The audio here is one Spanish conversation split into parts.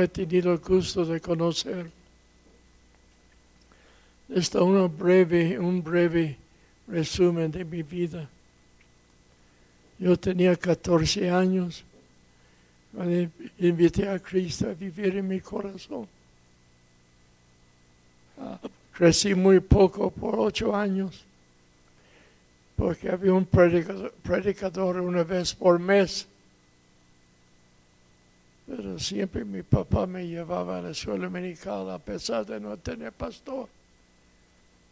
he tenido el gusto de conocer. Esta una breve, un breve resumen de mi vida. Yo tenía 14 años cuando invité a Cristo a vivir en mi corazón. Crecí muy poco por ocho años porque había un predicador, predicador una vez por mes. Pero siempre mi papá me llevaba a la escuela dominical a pesar de no tener pastor.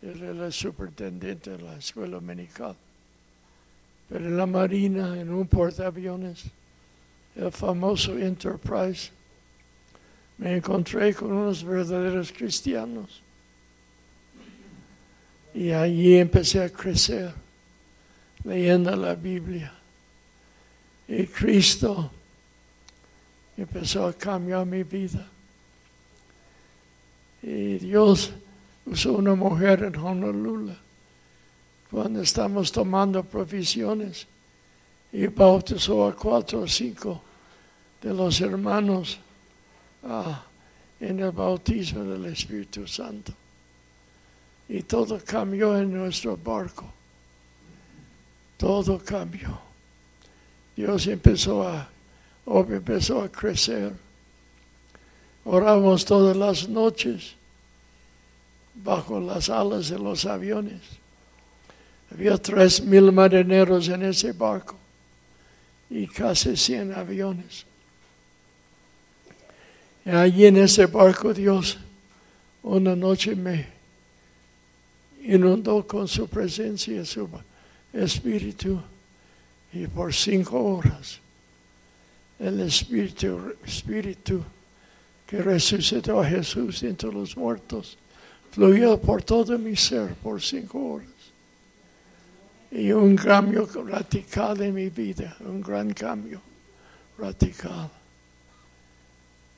Era el superintendente de la escuela dominical. Pero en la marina, en un portaaviones, el famoso Enterprise, me encontré con unos verdaderos cristianos. Y allí empecé a crecer, leyendo la Biblia. Y Cristo empezó a cambiar mi vida. Y Dios usó una mujer en Honolulu cuando estamos tomando provisiones y bautizó a cuatro o cinco de los hermanos ah, en el bautismo del Espíritu Santo. Y todo cambió en nuestro barco. Todo cambió. Dios empezó a, empezó a crecer. Oramos todas las noches bajo las alas de los aviones. Había tres mil marineros en ese barco y casi cien aviones. Y allí en ese barco Dios una noche me inundó con su presencia y su espíritu y por cinco horas el espíritu, espíritu que resucitó a Jesús entre los muertos fluyó por todo mi ser por cinco horas. Y un cambio radical en mi vida, un gran cambio radical.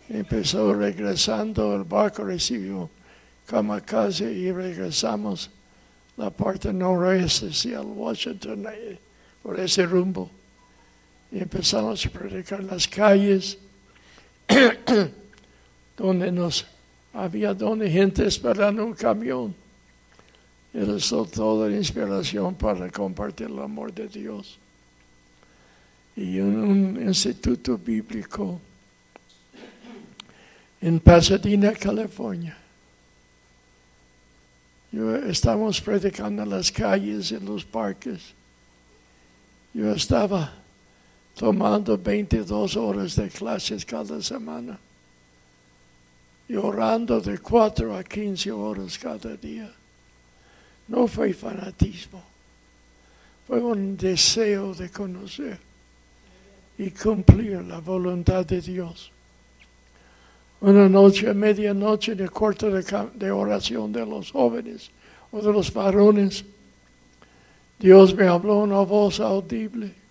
Empezó regresando, el barco recibió kamikaze y regresamos la parte noroeste hacia Washington eh, por ese rumbo. Y empezamos a predicar las calles donde nos había donde gente esperando un camión. Era toda la inspiración para compartir el amor de Dios. Y en un instituto bíblico en Pasadena, California. Yo, estamos predicando en las calles, en los parques. Yo estaba tomando 22 horas de clases cada semana y orando de 4 a 15 horas cada día. No fue fanatismo, fue un deseo de conocer y cumplir la voluntad de Dios. Una noche, a medianoche, en el cuarto de, de oración de los jóvenes o de los varones, Dios me habló una voz audible.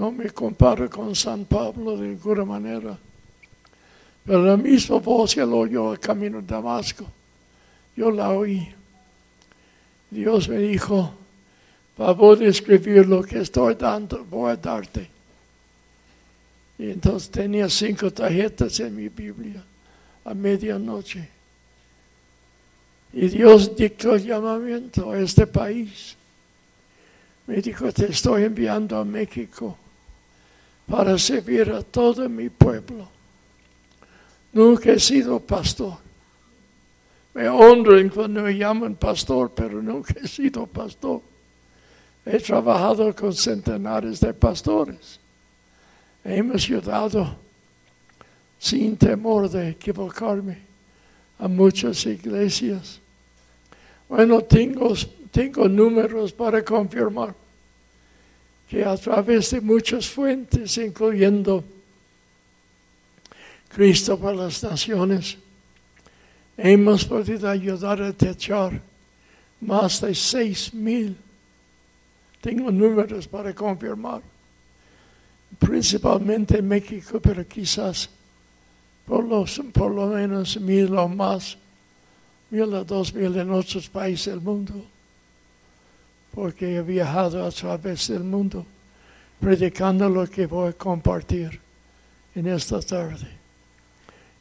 No me comparo con San Pablo de ninguna manera pero la misma voz que lo oyó al camino de Damasco, yo la oí. Dios me dijo, para escribir lo que estoy dando, voy a darte. Y entonces tenía cinco tarjetas en mi Biblia a medianoche. Y Dios dictó el llamamiento a este país. Me dijo, te estoy enviando a México para servir a todo mi pueblo. Nunca he sido pastor. Me honran cuando me llaman pastor, pero nunca he sido pastor. He trabajado con centenares de pastores. Hemos ayudado sin temor de equivocarme a muchas iglesias. Bueno, tengo, tengo números para confirmar que a través de muchas fuentes, incluyendo Cristo para las naciones, hemos podido ayudar a techar más de seis mil. Tengo números para confirmar, principalmente en México, pero quizás por, los, por lo menos mil o más, mil o dos mil en otros países del mundo, porque he viajado a través del mundo predicando lo que voy a compartir en esta tarde.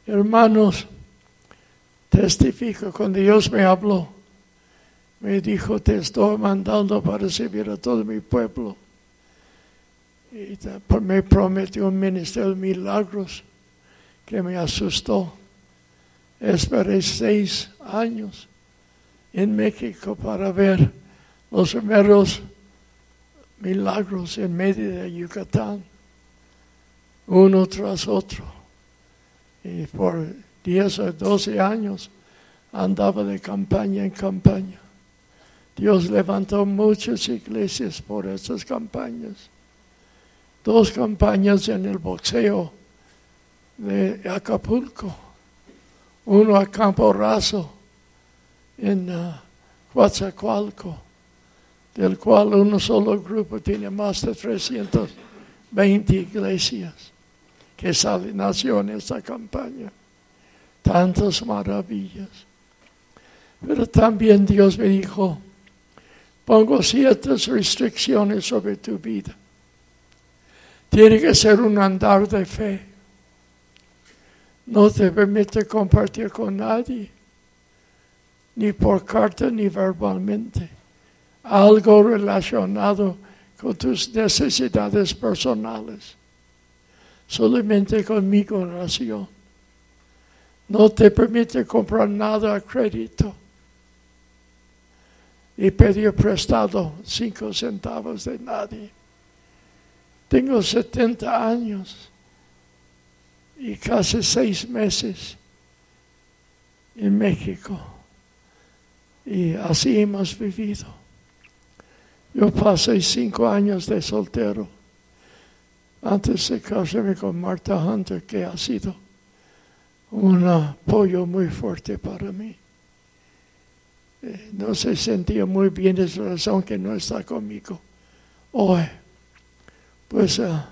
Hermanos, testifico cuando Dios me habló. Me dijo, te estoy mandando para servir a todo mi pueblo. Y me prometió un ministerio de milagros que me asustó. Esperé seis años en México para ver los primeros milagros en medio de Yucatán, uno tras otro. Y por 10 o 12 años andaba de campaña en campaña. Dios levantó muchas iglesias por estas campañas. Dos campañas en el boxeo de Acapulco, uno a Campo Raso en uh, Coatzacoalco, del cual un solo grupo tiene más de 320 iglesias que sale, nació en esta campaña. Tantas maravillas. Pero también Dios me dijo, pongo ciertas restricciones sobre tu vida. Tiene que ser un andar de fe. No te permite compartir con nadie ni por carta ni verbalmente, algo relacionado con tus necesidades personales, solamente con mi oración. No te permite comprar nada a crédito y pedir prestado cinco centavos de nadie. Tengo 70 años y casi seis meses en México. Y así hemos vivido. Yo pasé cinco años de soltero antes de casarme con Marta Hunter, que ha sido un apoyo muy fuerte para mí. Eh, no se sentía muy bien, es la razón que no está conmigo hoy. Pues, ah,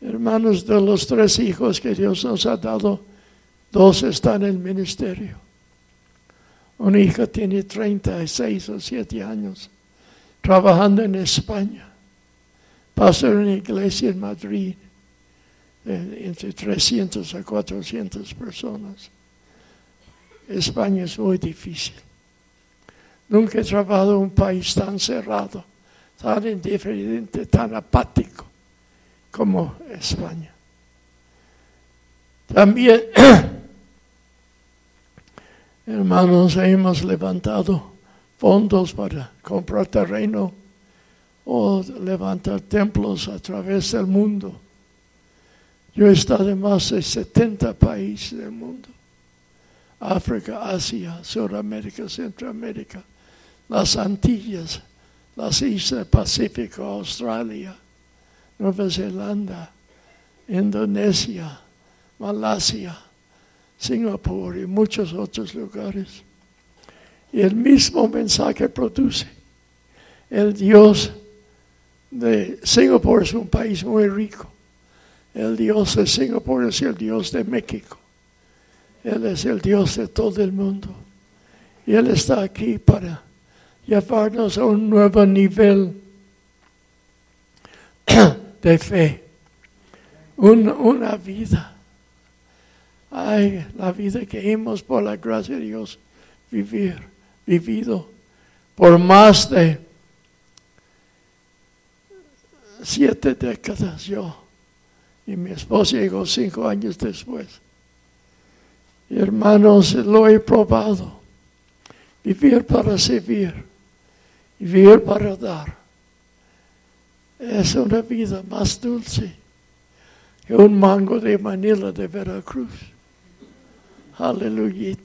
hermanos, de los tres hijos que Dios nos ha dado, dos están en el ministerio. Una hija tiene 36 o 7 años trabajando en España. Pasa en una iglesia en Madrid entre 300 a 400 personas. España es muy difícil. Nunca he trabajado en un país tan cerrado, tan indiferente, tan apático como España. También Hermanos, hemos levantado fondos para comprar terreno o levantar templos a través del mundo. Yo he estado en más de 70 países del mundo. África, Asia, Sudamérica, Centroamérica, las Antillas, las Islas Pacífico, Australia, Nueva Zelanda, Indonesia, Malasia Singapur y muchos otros lugares. Y el mismo mensaje produce. El Dios de Singapur es un país muy rico. El Dios de Singapur es el Dios de México. Él es el Dios de todo el mundo. Y Él está aquí para llevarnos a un nuevo nivel de fe. una vida Ay, la vida que hemos por la gracia de Dios vivir, vivido por más de siete décadas yo. Y mi esposa llegó cinco años después. hermanos, lo he probado. Vivir para servir. Vivir para dar. Es una vida más dulce que un mango de Manila de Veracruz. Aleluya.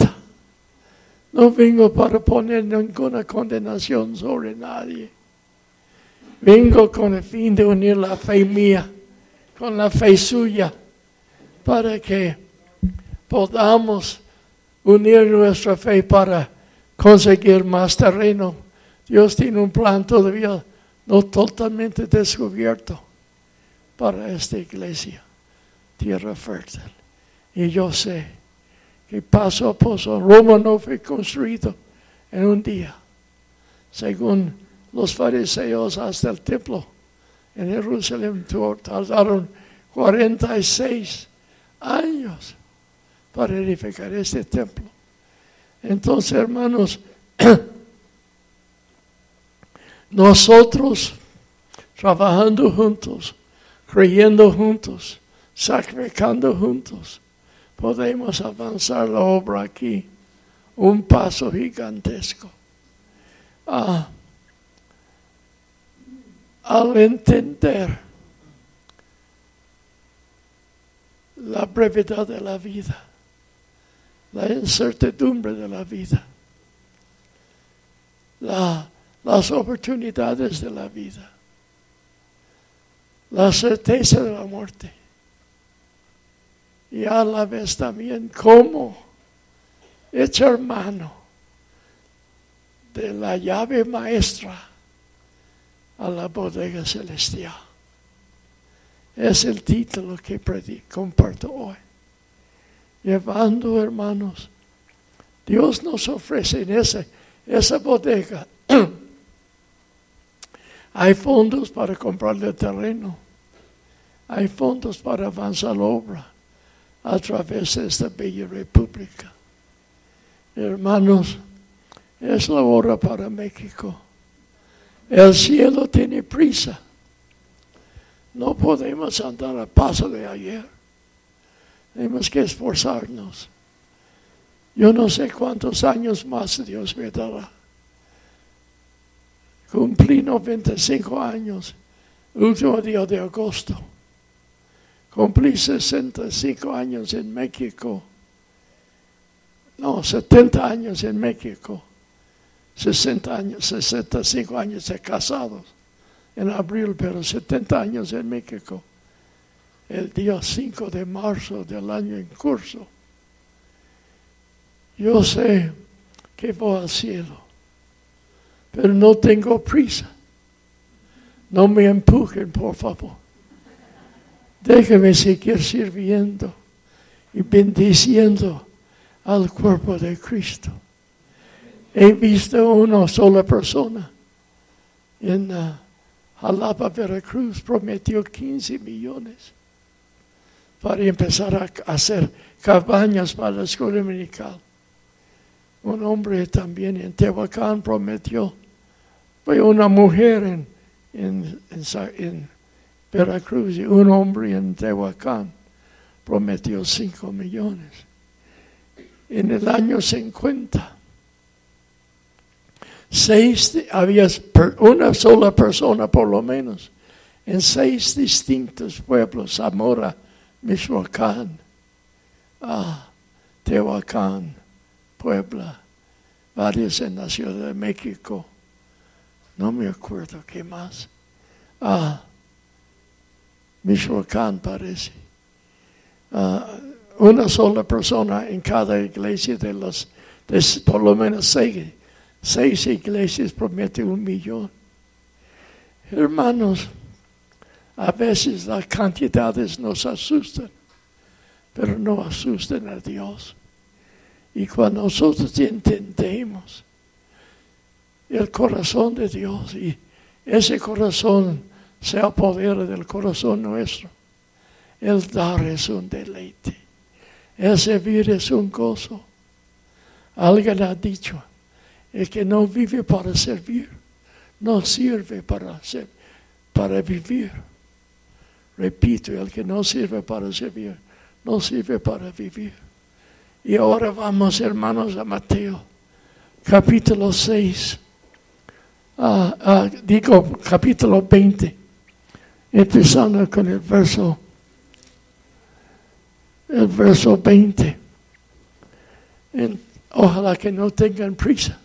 No vengo para poner ninguna condenación sobre nadie. Vengo con el fin de unir la fe mía con la fe suya para que podamos unir nuestra fe para conseguir más terreno. Dios tiene un plan todavía no totalmente descubierto para esta iglesia, tierra fértil. Y yo sé y paso a paso. Roma no fue construido en un día, según los fariseos hasta el templo en Jerusalén tardaron 46 años. para edificar este templo. Entonces, hermanos, nosotros trabajando juntos, creyendo juntos, sacrificando juntos, podemos avanzar la obra aquí, un paso gigantesco. Ah, al entender la brevedad de la vida, la incertidumbre de la vida, las oportunidades de la vida, la certeza de la muerte y a la vez también cómo echar mano de la llave maestra a la bodega celestial. Es el título que comparto hoy. Llevando, hermanos, Dios nos ofrece en esa, esa bodega. Hay fondos para comprarle el terreno. Hay fondos para avanzar la obra a través de esta bella república. Hermanos, es la hora para México. El cielo tiene prisa. No podemos andar a paso de ayer. Tenemos que esforzarnos. Yo no sé cuántos años más Dios me dará. Cumplí 95 años, último día de agosto. Cumplí 65 años en México. No, 70 años en México. 60 años, 65 años de casados en abril, pero 70 años en México, el día 5 de marzo del año en curso. Yo sé que voy al cielo, pero no tengo prisa. No me empujen, por favor. Déjenme seguir sirviendo y bendiciendo al cuerpo de Cristo. He visto una sola persona en uh, Jalapa, Veracruz, prometió 15 millones para empezar a hacer cabañas para la escuela dominical. Un hombre también en Tehuacán prometió, fue una mujer en, en, en, Veracruz y un hombre en Tehuacán prometió 5 millones. En el año 50 seis, había una sola persona por lo menos, en seis distintos pueblos, Zamora, Michoacán, ah, Tehuacán, Puebla, varios en la Ciudad de México, no me acuerdo qué más, ah, Michoacán parece. Ah, una sola persona en cada iglesia de de por lo menos seis Seis iglesias prometen un millón. Hermanos, a veces las cantidades nos asustan, pero no asustan a Dios. Y cuando nosotros entendemos el corazón de Dios y ese corazón se apodera del corazón nuestro, el dar es un deleite, el servir es un gozo. Alguien ha dicho, el que no vive para servir, no sirve para, ser, para vivir. Repito, el que no sirve para servir, no sirve para vivir. Y ahora vamos, hermanos, a Mateo, capítulo 6. Ah, ah, digo capítulo 20, empezando con el verso, el verso 20. ojalá que no tengan prisa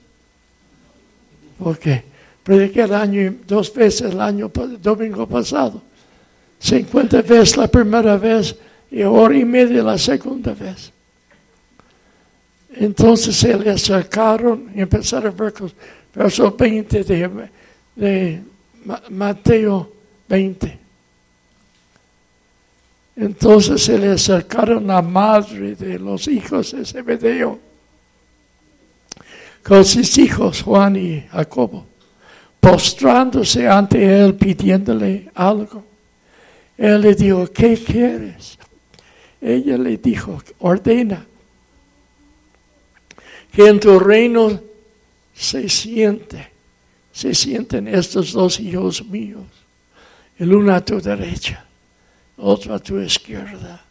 porque prediqué el año, dos veces el domingo pasado. 50 veces la primera vez y hora y media la segunda vez. Entonces se le acercaron y empezaron a ver verso 20 de, de Mateo 20. Entonces se le acercaron la madre de los hijos de Zebedeo con sus hijos Juan y Jacobo, postrándose ante él pidiéndole algo. Él le dijo, ¿qué quieres? Ella le dijo, ordena que en tu reino se siente, se sienten estos dos hijos míos, el uno a tu derecha, otro a tu izquierda.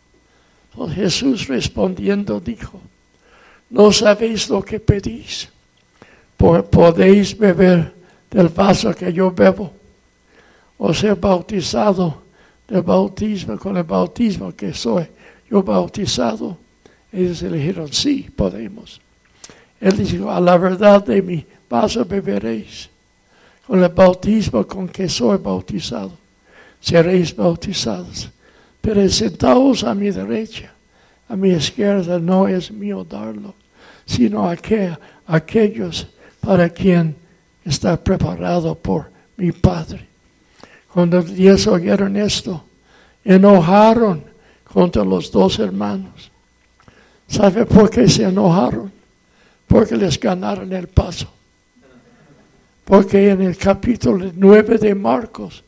Pues Jesús respondiendo dijo, no sabéis lo que pedís, podéis beber del vaso que yo bebo, o ser bautizado del bautismo con el bautismo que soy yo bautizado. Ellos le dijeron, sí, podemos. Él dijo, a la verdad de mi vaso beberéis. Con el bautismo con que soy bautizado, seréis bautizados. Pero sentados a mi derecha, a mi izquierda, no es mío darlo, sino aquel, aquellos para quien está preparado por mi Padre. Cuando ellos oyeron esto, enojaron contra los dos hermanos. ¿Sabe por qué se enojaron? Porque les ganaron el paso. Porque en el capítulo 9 de Marcos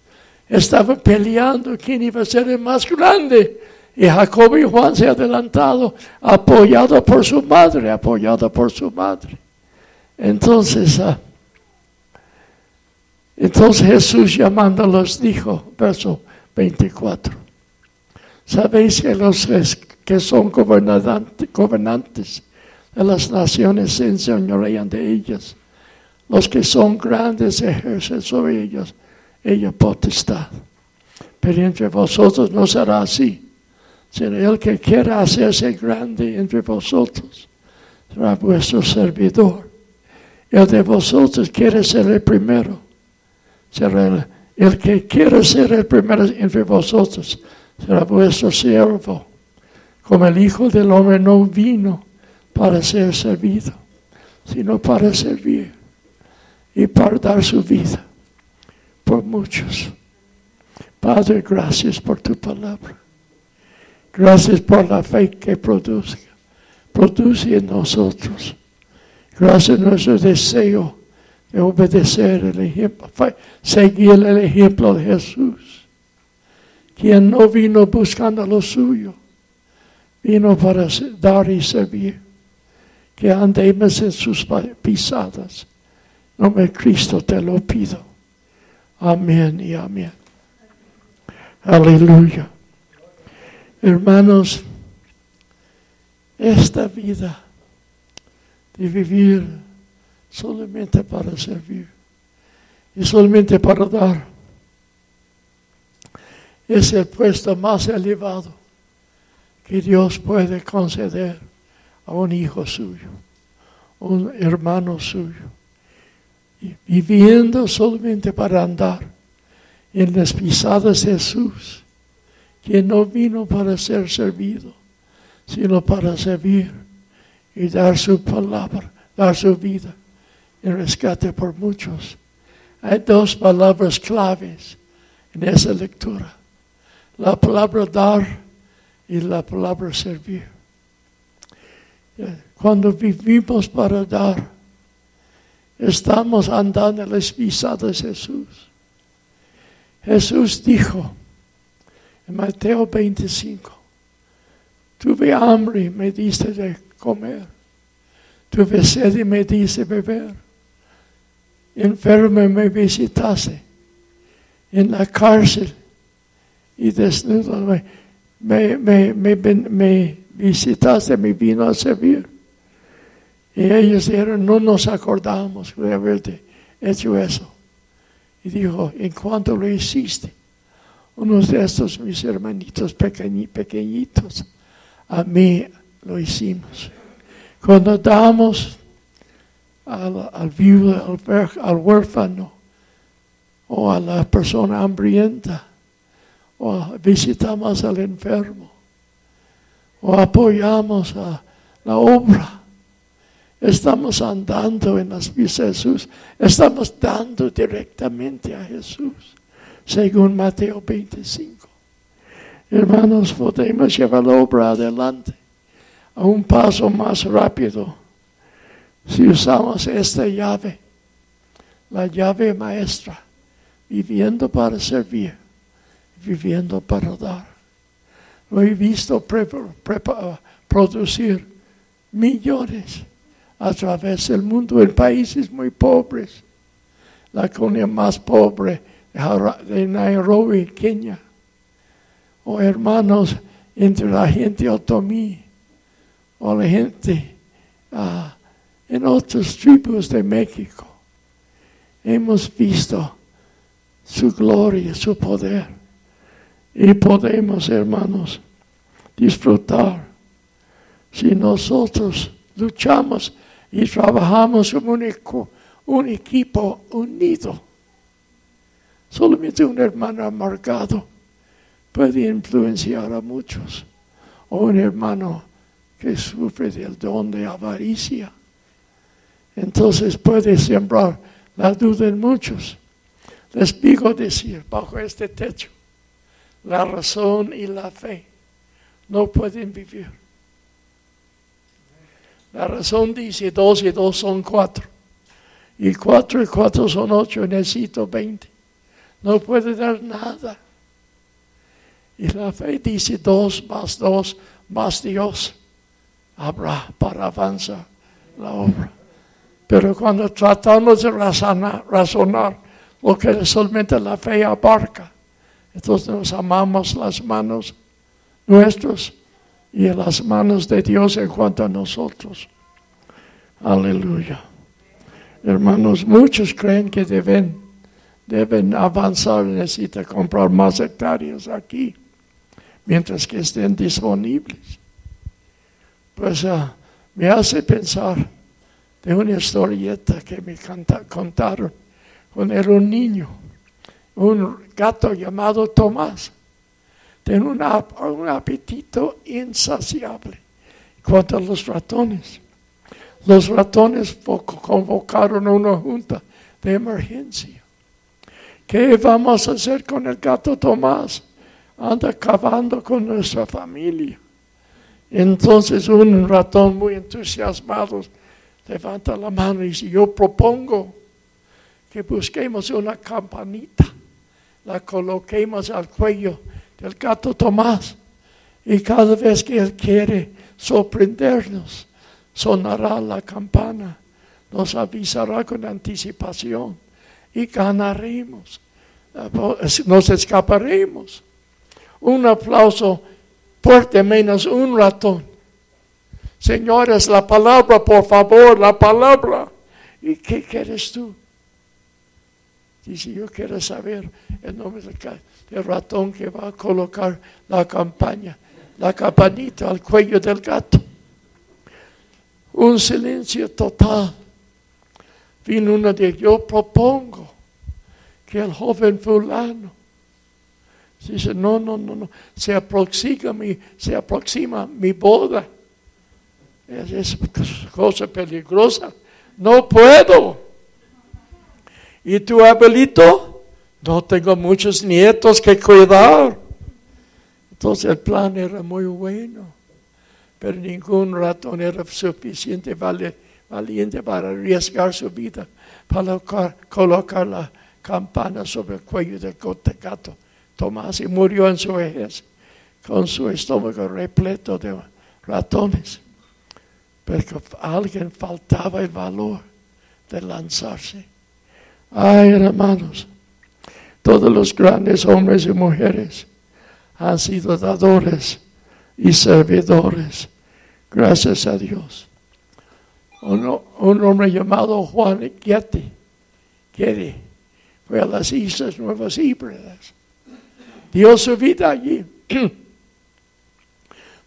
estaban peleando quién iba a ser el más grande. Y Jacob y Juan se adelantado, apoyado por su madre, apoyado por su madre. Entonces, ah, entonces Jesús llamándolos dijo, verso 24, sabéis que los que son gobernantes de las naciones se enseñorean de ellas, los que son grandes ejercen sobre ellos ella potestad. Pero entre vosotros no será así. Será el que quiera hacerse grande entre vosotros, será vuestro servidor. El de vosotros quiere ser el primero será el, que quiere ser el primero entre vosotros, será vuestro siervo. Como el Hijo del Hombre no vino para ser servido, sino para servir y para dar su vida por muchos. Padre, gracias por tu palabra. Gracias por la fe que produce, produce en nosotros. Gracias nuestro deseo de obedecer el ejemplo, seguir el ejemplo de Jesús, quien no vino buscando lo suyo, vino para dar y servir, que andemos en sus pisadas. Nombre Cristo te lo pido. Amén y amén. Aleluya. Hermanos, esta vida de vivir solamente para servir y solamente para dar. Es el puesto más elevado que Dios puede conceder a un hijo suyo, un hermano suyo. Viviendo solamente para andar en las pisadas de Jesús, que no vino para ser servido, sino para servir y dar su palabra, dar su vida en rescate por muchos. Hay dos palabras claves en esa lectura. La palabra dar y la palabra servir. Cuando vivimos para dar, estamos andando en las pisadas de Jesús. Jesús dijo en Mateo 25, tuve hambre y me diste de comer, tuve sed y me diste beber enfermo me visitase en la cárcel y desnudo me, me, me visitaste, me vino a servir. Y ellos dijeron, no nos acordamos de haberte hecho eso. Y dijo, en cuanto lo hiciste, unos de estos mis hermanitos pequeñitos, a mí lo hicimos. Cuando damos al, al viudo, al, huérfano, o a la persona hambrienta, o visitamos al enfermo, o apoyamos a la obra. Estamos andando en las pies de Jesús, estamos dando directamente a Jesús, según Mateo 25. Hermanos, podemos llevar la obra adelante a un paso más rápido si usamos esta llave, la llave maestra, viviendo para servir, viviendo para dar. Lo he visto producir millones a través del mundo en países muy pobres. La colonia más pobre de Nairobi, Kenia. O hermanos entre la gente otomí o la gente ah, en otras tribus de México. Hemos visto su gloria, su poder. Y podemos, hermanos, disfrutar si nosotros luchamos y trabajamos como un, equipo unido. Solamente un hermano amargado puede influenciar a muchos. O un hermano que sufre del don de avaricia. Entonces puede sembrar la duda en muchos. Les digo decir, bajo este techo, la razón y la fe no pueden vivir. La razón dice dos y dos son cuatro. Y cuatro y cuatro son ocho, necesito veinte. No puede dar nada. Y la fe dice dos más dos más Dios habrá para avanzar la obra. Pero cuando tratamos de razonar, razonar lo que solamente la fe abarca, entonces nos amamos las manos nuestras y las manos de Dios en cuanto a nosotros. Aleluya. Hermanos, muchos creen que deben, deben avanzar, necesitan comprar más hectáreas aquí, mientras que estén disponibles. Pues ah, me hace pensar de una historieta que me contaron cuando era un niño, un gato llamado Tomás tiene un apetito insaciable. Cuanto a los ratones, los ratones convocaron una junta de emergencia. ¿Qué vamos a hacer con el gato Tomás? Anda acabando con nuestra familia. Entonces un ratón muy entusiasmado levanta la mano y dice, yo propongo que busquemos una campanita, la coloquemos al cuello del gato Tomás. Y cada vez que Él quiere sorprendernos, sonará la campana, nos avisará con anticipación y ganaremos, nos escaparemos. Un aplauso fuerte menos un ratón. Señores, la palabra, por favor, la palabra. ¿Y qué quieres tú? Dice, yo quiero saber el nombre del, el ratón que va a colocar la campaña, la campanita al cuello del gato. Un silencio total. Vino uno de yo propongo que el joven fulano dice, no, no, no, no, se aproxima mi, se aproxima mi boda. Es, es cosa peligrosa. No puedo. ¿Y tu abuelito? No tengo muchos nietos que cuidar. Entonces el plan era muy bueno, pero ningún ratón era suficiente valiente para arriesgar su vida, para colocar, la campana sobre el cuello del gato Tomás y murió en su vejez con su estómago repleto de ratones. Pero alguien faltaba el valor de lanzarse. Ay, hermanos. Todos los grandes hombres y mujeres han sido dadores y servidores. Gracias a Dios. Un, hombre llamado Juan Getty, Getty fue a las Islas Nuevas Híbridas. Dio su vida allí.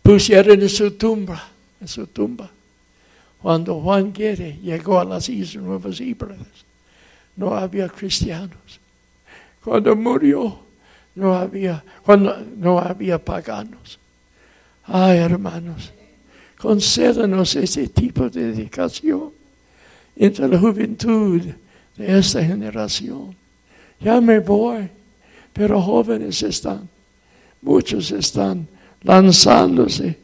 Pusieron en su tumba, en su tumba. Cuando Juan Getty llegó a las Islas Nuevas Híbridas, no había cristianos cuando murió, no había, cuando no había paganos. Ay, hermanos, concédanos ese tipo de dedicación entre la juventud de esta generación. Ya me voy, pero jóvenes están, muchos están lanzándose.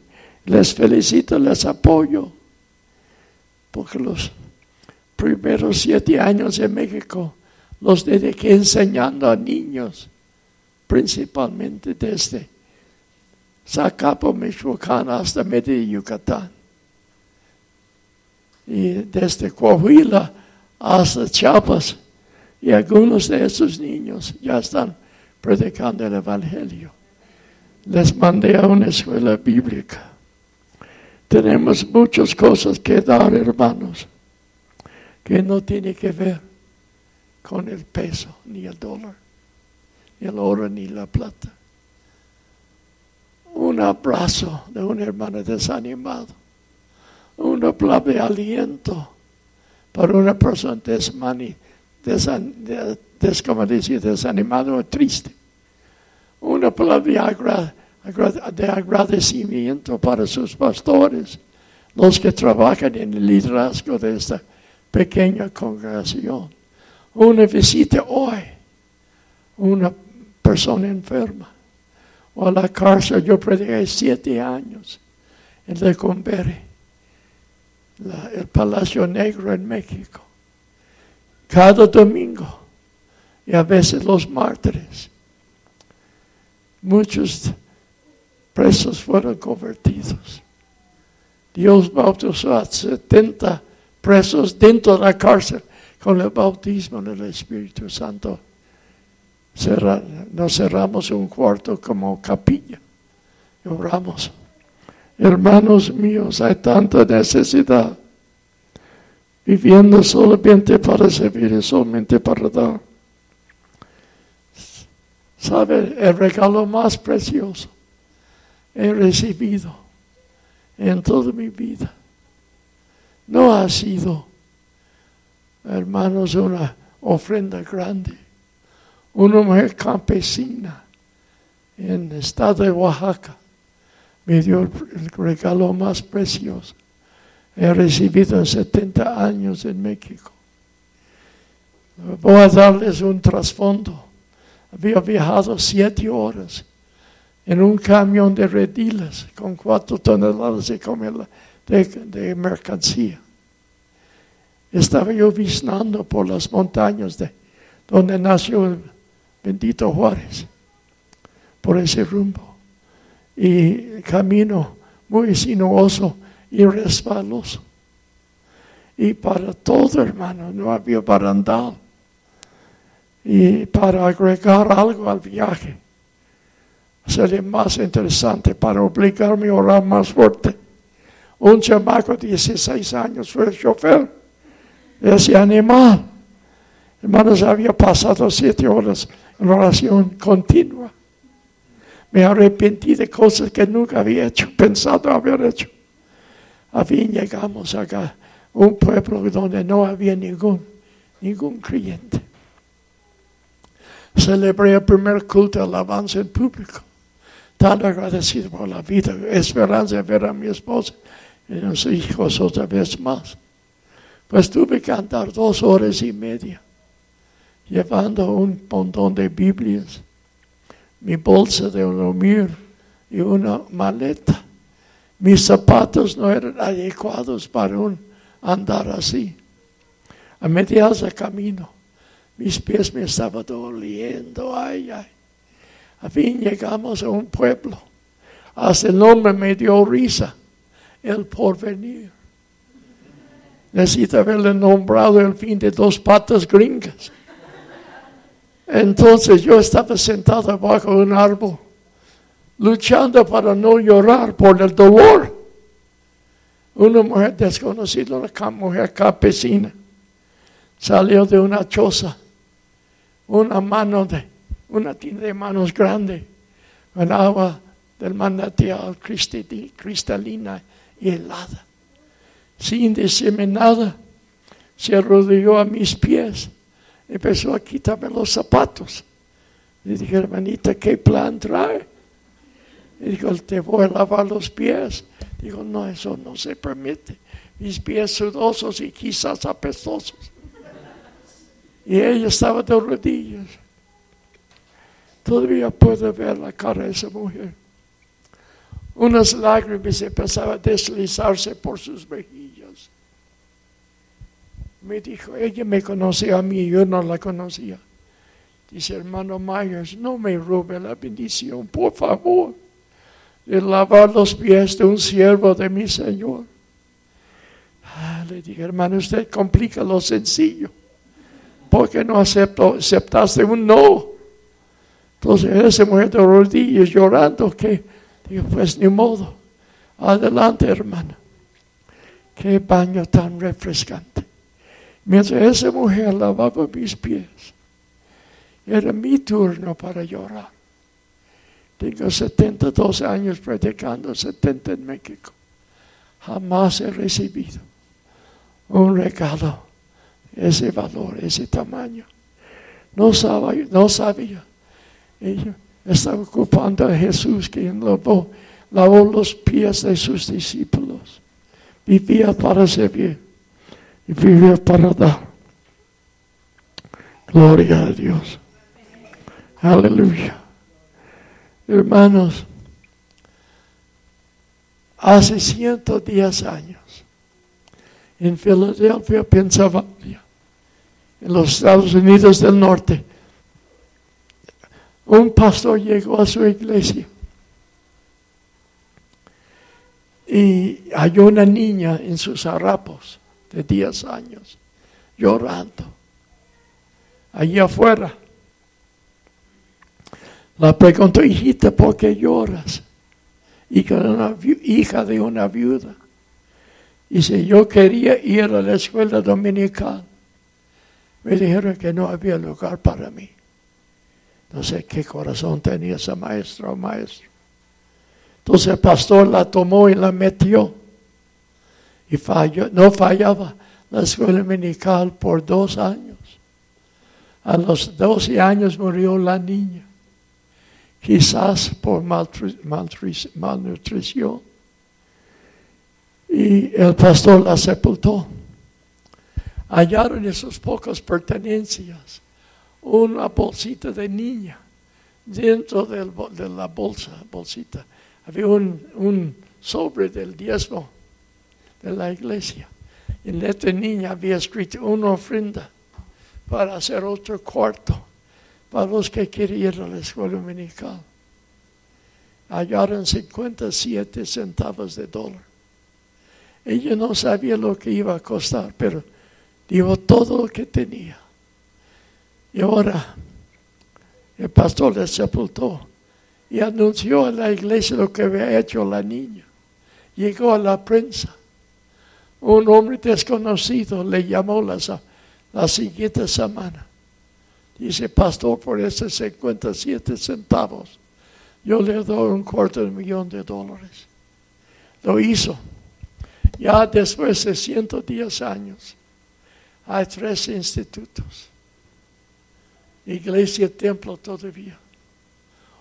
Les felicito, les apoyo, porque los primeros siete años en México los dediqué enseñando a niños, principalmente desde Zacapo, Michoacán hasta Medellín, Yucatán. y desde Coahuila hasta Chiapas. Y algunos de esos niños ya están predicando el Evangelio. Les mandé a una escuela bíblica. Tenemos muchas cosas que dar, hermanos, que no tiene que ver con el peso, ni el dólar, ni el oro, ni la plata. Un abrazo de un hermano desanimado una palabra de aliento para una persona desmani, desan, desanimado o triste. Una palabra de, agradecimiento para sus pastores, los que trabajan en el liderazgo de esta pequeña congregación. Una visita hoy, una persona enferma, o a la cárcel. Yo prediqué siete años en Lecumberri el Palacio Negro en México. Cada domingo y a veces los martes. Muchos presos fueron convertidos. Dios bautizó a 70 presos dentro de la cárcel con el bautismo del Espíritu Santo. nos cerramos un cuarto como capilla y oramos. Hermanos míos, hay tanta necesidad. Viviendo solamente para servir y solamente para dar. ¿Sabe? El regalo más precioso he recibido en toda mi vida. No ha sido, hermanos, una ofrenda grande. Una mujer campesina en el estado de Oaxaca me dio el regalo más precioso. He recibido en 70 años en México. Voy a darles un trasfondo. Había viajado siete horas en un camión de redilas con cuatro toneladas de, de mercancía. Estaba yo visitando por las montañas de donde nació el bendito Juárez, por ese rumbo y camino muy sinuoso y resbaloso. Y para todo, hermano, no había barandal. Y para agregar algo al viaje, sería más interesante para obligarme a orar más fuerte. Un chamaco de 16 años fue el chofer ese animal. Hermanos, había pasado siete horas en oración continua. Me arrepentí de cosas que nunca había hecho, pensado haber hecho. A fin llegamos acá, un pueblo donde no había ningún, ningún creyente. Celebré el primer culto de alabanza en público. Tan agradecido por la vida, esperanza de ver a mi esposa y a los hijos otra vez más. Pues tuve que andar dos horas y media llevando un montón de Biblias mi bolsa de dormir y una maleta. Mis zapatos no eran adecuados para un andar así. A mediados de camino, mis pies me estaban doliendo, ay, ay. A fin llegamos a un pueblo. Hasta el nombre me dio risa, el porvenir. Necesita haberle nombrado el fin de dos patas gringas. Entonces yo estaba sentado bajo un árbol, luchando para no llorar por el dolor. Una mujer desconocida, una mujer campesina, salió de una choza, una mano de, una tienda de manos grande, con agua del manantial cristalina y helada. Sin decirme nada, se arrodilló a mis pies empezó a quitarme los zapatos. Le dije, hermanita, ¿qué plan trae? Y dijo, te voy a lavar los pies. Digo, no, eso no se permite. Mis pies sudosos y quizás apestosos. Y ella estaba de rodillas. Todavía puedo ver la cara de esa mujer. Unas lágrimas empezaban a deslizarse por sus mejillas me dijo, ella me conocía a mí, yo no la conocía. Dice, hermano Myers, no me robe la bendición, por favor, de lavar los pies de un siervo de mi Señor. Ah, le dije, hermano, usted complica lo sencillo. porque no aceptó, aceptaste un no? Entonces ese mujer de rodillas llorando que, digo, pues ni modo. Adelante, hermana. Qué baño tan refrescante. Mientras esa mujer lavaba mis pies, era mi turno para llorar. Tengo 72 años predicando, 70 en México. Jamás he recibido un regalo, ese valor, ese tamaño. No sabía, no sabía. Ella estaba ocupando a Jesús, quien lavó, lavó los pies de sus discípulos. Vivía para servir y vivía para dar. Gloria a Dios. Aleluya. Hermanos, hace 110 años, en Filadelfia, Pensilvania, en los Estados Unidos del Norte, un pastor llegó a su iglesia y halló una niña en sus harapos de 10 años llorando allí afuera. La preguntó, hijita, ¿por qué lloras? Hija de una, hija de una viuda. Dice, yo quería ir a la escuela dominical. Me dijeron que no había lugar para mí. No sé qué corazón tenía esa maestra o maestro. Entonces el pastor la tomó y la metió. Y falló, no fallaba la escuela dominical por dos años. A los 12 años murió la niña quizás por malnutrición. Y el pastor la sepultó. Hallaron en sus pocas pertenencias una bolsita de niña dentro de la bolsa, bolsita. Había un, un sobre del diezmo de la iglesia. En esta niña había escrito una ofrenda para hacer otro cuarto para los que querían ir a la escuela dominical. Hallaron 57 centavos de dólar. Ella no sabía lo que iba a costar, pero dio todo lo que tenía. Y ahora el pastor le sepultó y anunció a la iglesia lo que había hecho la niña. Llegó a la prensa. Un hombre desconocido le llamó la, siguiente semana Dice, pastor, por esos 57 centavos, yo le doy un cuarto de millón de dólares. Lo hizo. Ya después de 110 años, hay tres institutos. Iglesia, templo todavía.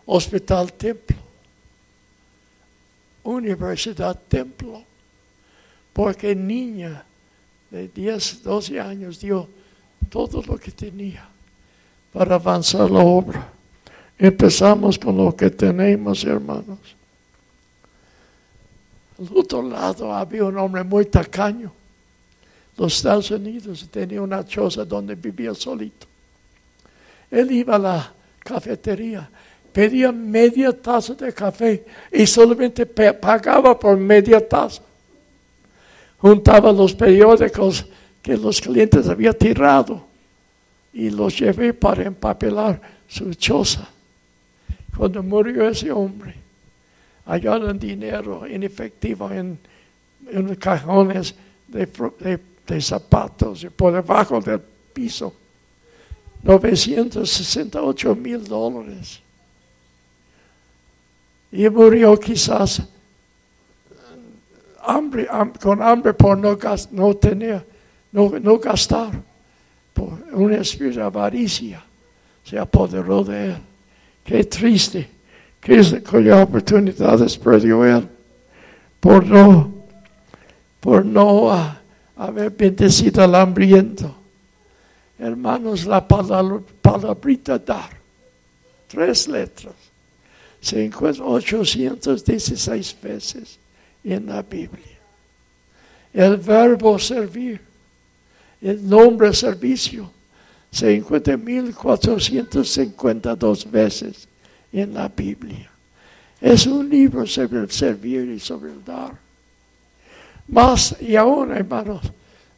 Hospital, templo. Universidad, templo. Porque niña de 10, 12 años dio todo lo que tenía para avanzar la obra. Empezamos con lo que tenemos, hermanos. Al otro lado había un hombre muy tacaño. Los Estados Unidos tenía una choza donde vivía solito. Él iba a la cafetería, pedía media taza de café y solamente pagaba por media taza. Juntaba los periódicos que los clientes habían tirado y los llevé para empapelar su choza. Cuando murió ese hombre, hallaron dinero en efectivo en, en cajones de, de, zapatos y por debajo del piso. 968 mil dólares. Y murió quizás hambre, con hambre por no, no tener, no, no gastar un espíritu de avaricia se apoderó de él. Qué triste, qué oportunidades perdió él por no, por no haber bendecido al hambriento. Hermanos, la palabra, palabrita dar, tres letras, se encuentra 816 veces en la Biblia. El verbo servir el nombre servicio se encuentra 1452 veces en la Biblia. Es un libro sobre el servir y sobre el dar. Más y aún, hermanos,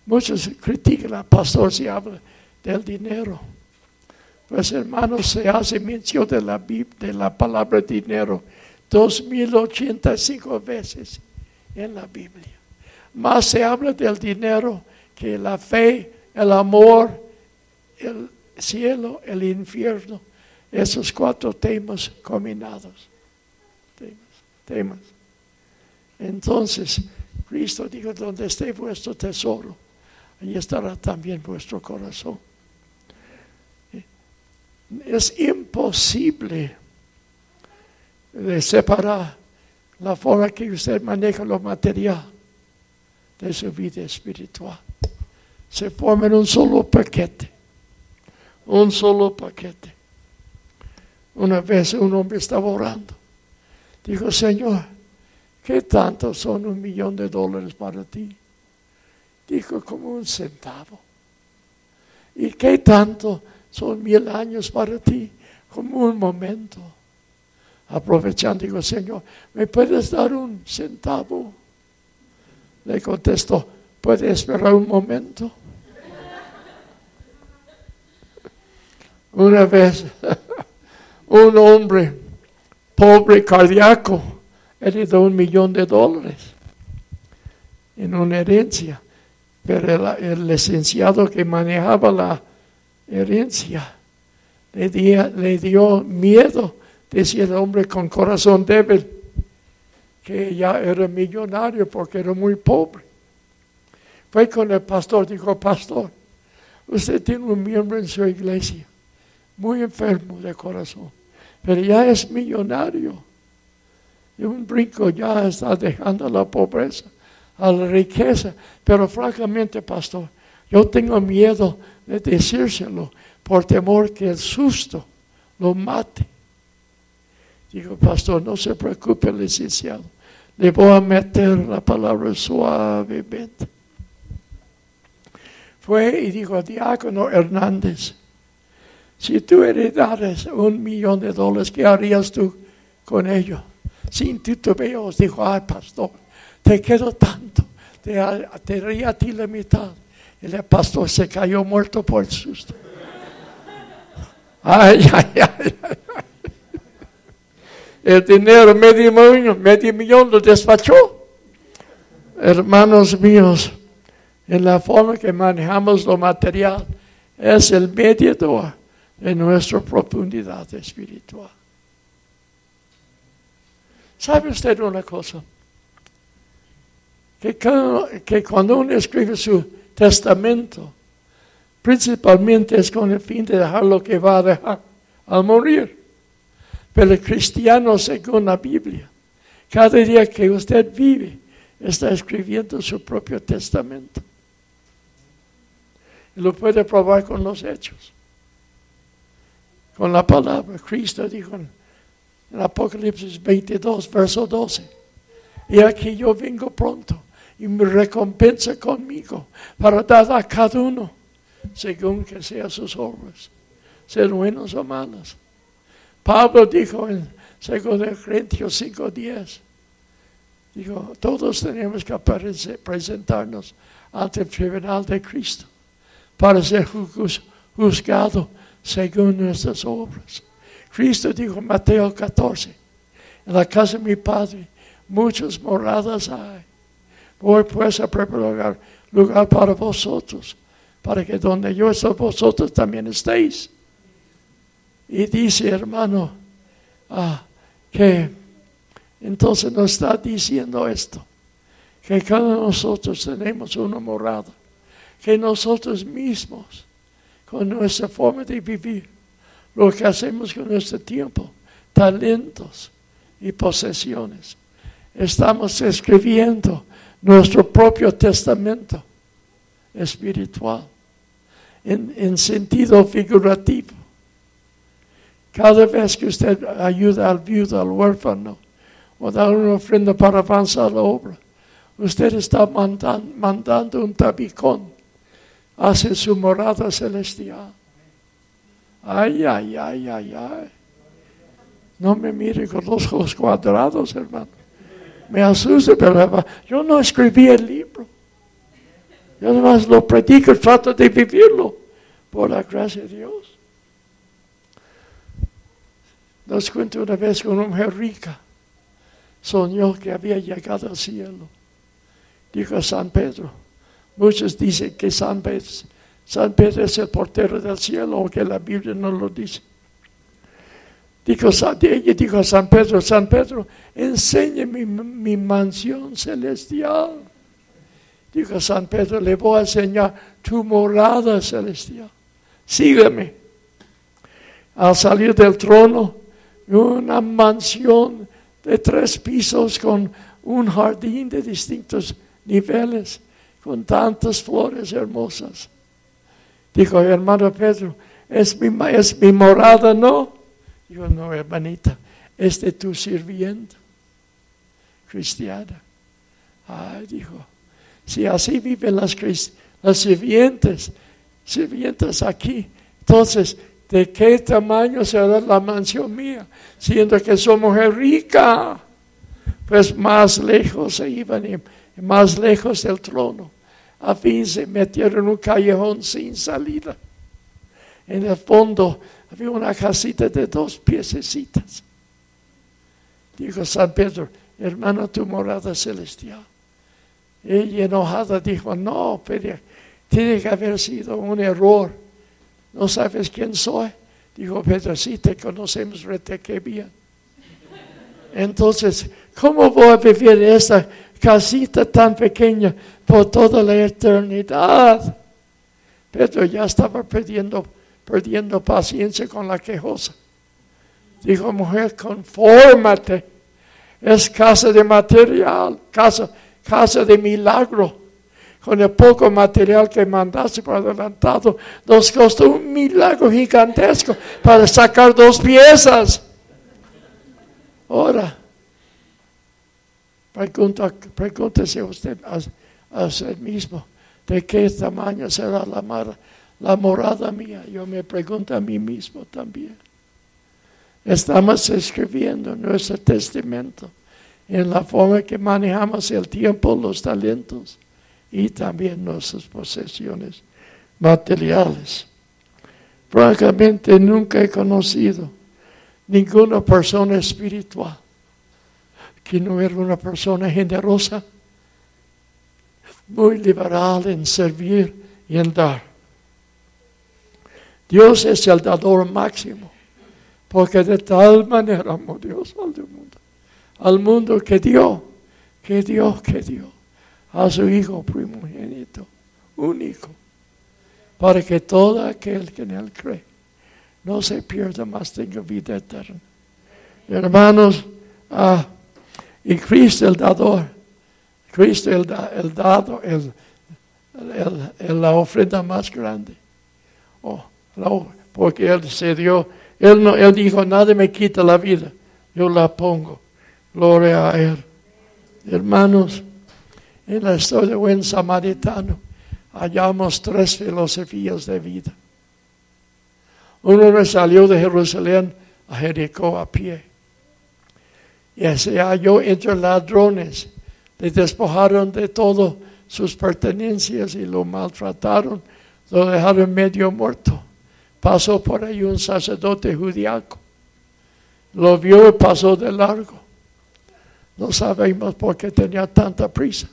muchos critican al pastor si habla del dinero. Pues hermanos, se hace mención de la, de la palabra dinero 2085 veces en la Biblia. Más se habla del dinero que la fe, el amor, el cielo, el infierno. Esos cuatro temas combinados. Temas, temas. Entonces, Cristo dijo, donde esté vuestro tesoro, ahí estará también vuestro corazón. Es imposible de separar la forma que usted maneja lo material de su vida espiritual. Se forma en un solo paquete, un solo paquete. Una vez un hombre estaba orando. Dijo, Señor, ¿qué tanto son un millón de dólares para ti? Dijo, como un centavo. ¿Y qué tanto son mil años para ti? Como un momento aprovechando, digo, Señor, ¿me puedes dar un centavo? Le contestó, ¿puede esperar un momento? Una vez, un hombre pobre cardíaco heredó un millón de dólares en una herencia, pero el, licenciado que manejaba la herencia le, le dio miedo decía el hombre con corazón débil, que ya era millonario porque era muy pobre. Fue con el pastor, dijo, pastor, usted tiene un miembro en su iglesia, muy enfermo de corazón, pero ya es millonario. Y un brinco ya está dejando la pobreza a la riqueza. Pero francamente, pastor, yo tengo miedo de decírselo por temor que el susto lo mate. Digo, pastor, no se preocupe, licenciado. Le voy a meter la palabra suavemente. Fue y dijo, diácono Hernández, si tú heredaras un millón de dólares, ¿qué harías tú con ello? Sin titubeos, dijo, ay, pastor, te quedo tanto, te, te a ti la mitad. El pastor se cayó muerto por el susto. Ay, ay, ay, ay el dinero, medio millón, medio millón lo despachó. Hermanos míos, en la forma que manejamos lo material, es el mediador de nuestra profundidad espiritual. ¿Sabe usted una cosa? Que, que cuando uno escribe su testamento, principalmente es con el fin de dejar lo que va a dejar al morir. Pero el cristiano, según la Biblia, cada día que usted vive, está escribiendo su propio testamento. Y lo puede probar con los hechos. Con la palabra. Cristo dijo en, Apocalipsis 22, verso 12. Y aquí yo vengo pronto y mi recompensa conmigo para dar a cada uno según que sean sus obras, sean buenos o malas. Pablo dijo en 2 Corintios 5:10, dijo, todos tenemos que presentarnos ante el tribunal de Cristo para ser juzgado según nuestras obras. Cristo dijo en Mateo 14, en la casa de mi Padre muchas moradas hay. Voy pues a preparar lugar para vosotros, para que donde yo estoy vosotros también estéis. Y dice, hermano, ah, que entonces nos está diciendo esto, que cada nosotros tenemos una morada, que nosotros mismos, con nuestra forma de vivir, lo que hacemos con nuestro tiempo, talentos y posesiones, estamos escribiendo nuestro propio testamento espiritual en sentido figurativo cada vez que usted ayuda al viudo, al huérfano, o da una ofrenda para avanzar la obra, usted está mandando, un tabicón hacia su morada celestial. Ay, ay, ay, ay, ay. No me mire con los ojos cuadrados, hermano. Me asusta, pero yo no escribí el libro. Yo además lo predico trato de vivirlo por la gracia de Dios. Nos cuento una vez con una mujer rica. Soñó que había llegado al cielo. Dijo San Pedro. Muchos dicen que San Pedro, San Pedro es el portero del cielo o que la Biblia no lo dice. Dijo, ella dijo a San Pedro, San Pedro, enséñame mi, mansión celestial. Dijo San Pedro, le voy a enseñar tu morada celestial. Sígueme. Al salir del trono, una mansión de tres pisos con un jardín de distintos niveles, con tantas flores hermosas. Dijo, hermano Pedro, ¿es mi, es mi morada? No. Dijo, no, hermanita, es de tu sirviente cristiana. Ay, dijo, si así viven las, las sirvientes, sirvientes aquí, entonces ¿De qué tamaño será la mansión mía? Siendo que mujer rica. Pues más lejos se iban y más lejos del trono. A fin se metieron en un callejón sin salida. En el fondo había una casita de dos piececitas. Dijo San Pedro, hermano, tu morada celestial. Ella enojada dijo, no, pero tiene que haber sido un error ¿No sabes quién soy? Dijo Pedro, sí, te conocemos rete que bien. Entonces, ¿cómo voy a vivir en esta casita tan pequeña por toda la eternidad? Pedro ya estaba perdiendo, perdiendo paciencia con la quejosa. Dijo, mujer, confórmate. Es casa de material, casa, casa de milagro con el poco material que mandaste por adelantado, nos costó un milagro gigantesco para sacar dos piezas. Ahora, pregunta, pregúntese usted a, usted mismo, ¿de qué tamaño será la, la morada mía? Yo me pregunto a mí mismo también. Estamos escribiendo nuestro testamento en la forma que manejamos el tiempo, los talentos y también nuestras posesiones materiales. Francamente, nunca he conocido ninguna persona espiritual que no era una persona generosa, muy liberal en servir y en dar. Dios es el dador máximo, porque de tal manera amó Dios al mundo, al mundo que dio, que dio, que dio a su Hijo primogénito, único, para que todo aquel que en Él cree no se pierda más, tenga vida eterna. Hermanos, ah, y Cristo el dador, Cristo el, el dado, el, la ofrenda más grande. Oh, porque Él se dio, él, no, él dijo, nadie me quita la vida, yo la pongo. Gloria a Él. Hermanos, en la historia de buen samaritano hallamos tres filosofías de vida. Uno salió de Jerusalén a Jericó a pie. Y se halló entre ladrones. Le despojaron de todo sus pertenencias y lo maltrataron. Lo dejaron medio muerto. Pasó por ahí un sacerdote judiaco. Lo vio y pasó de largo. No sabemos por qué tenía tanta prisa.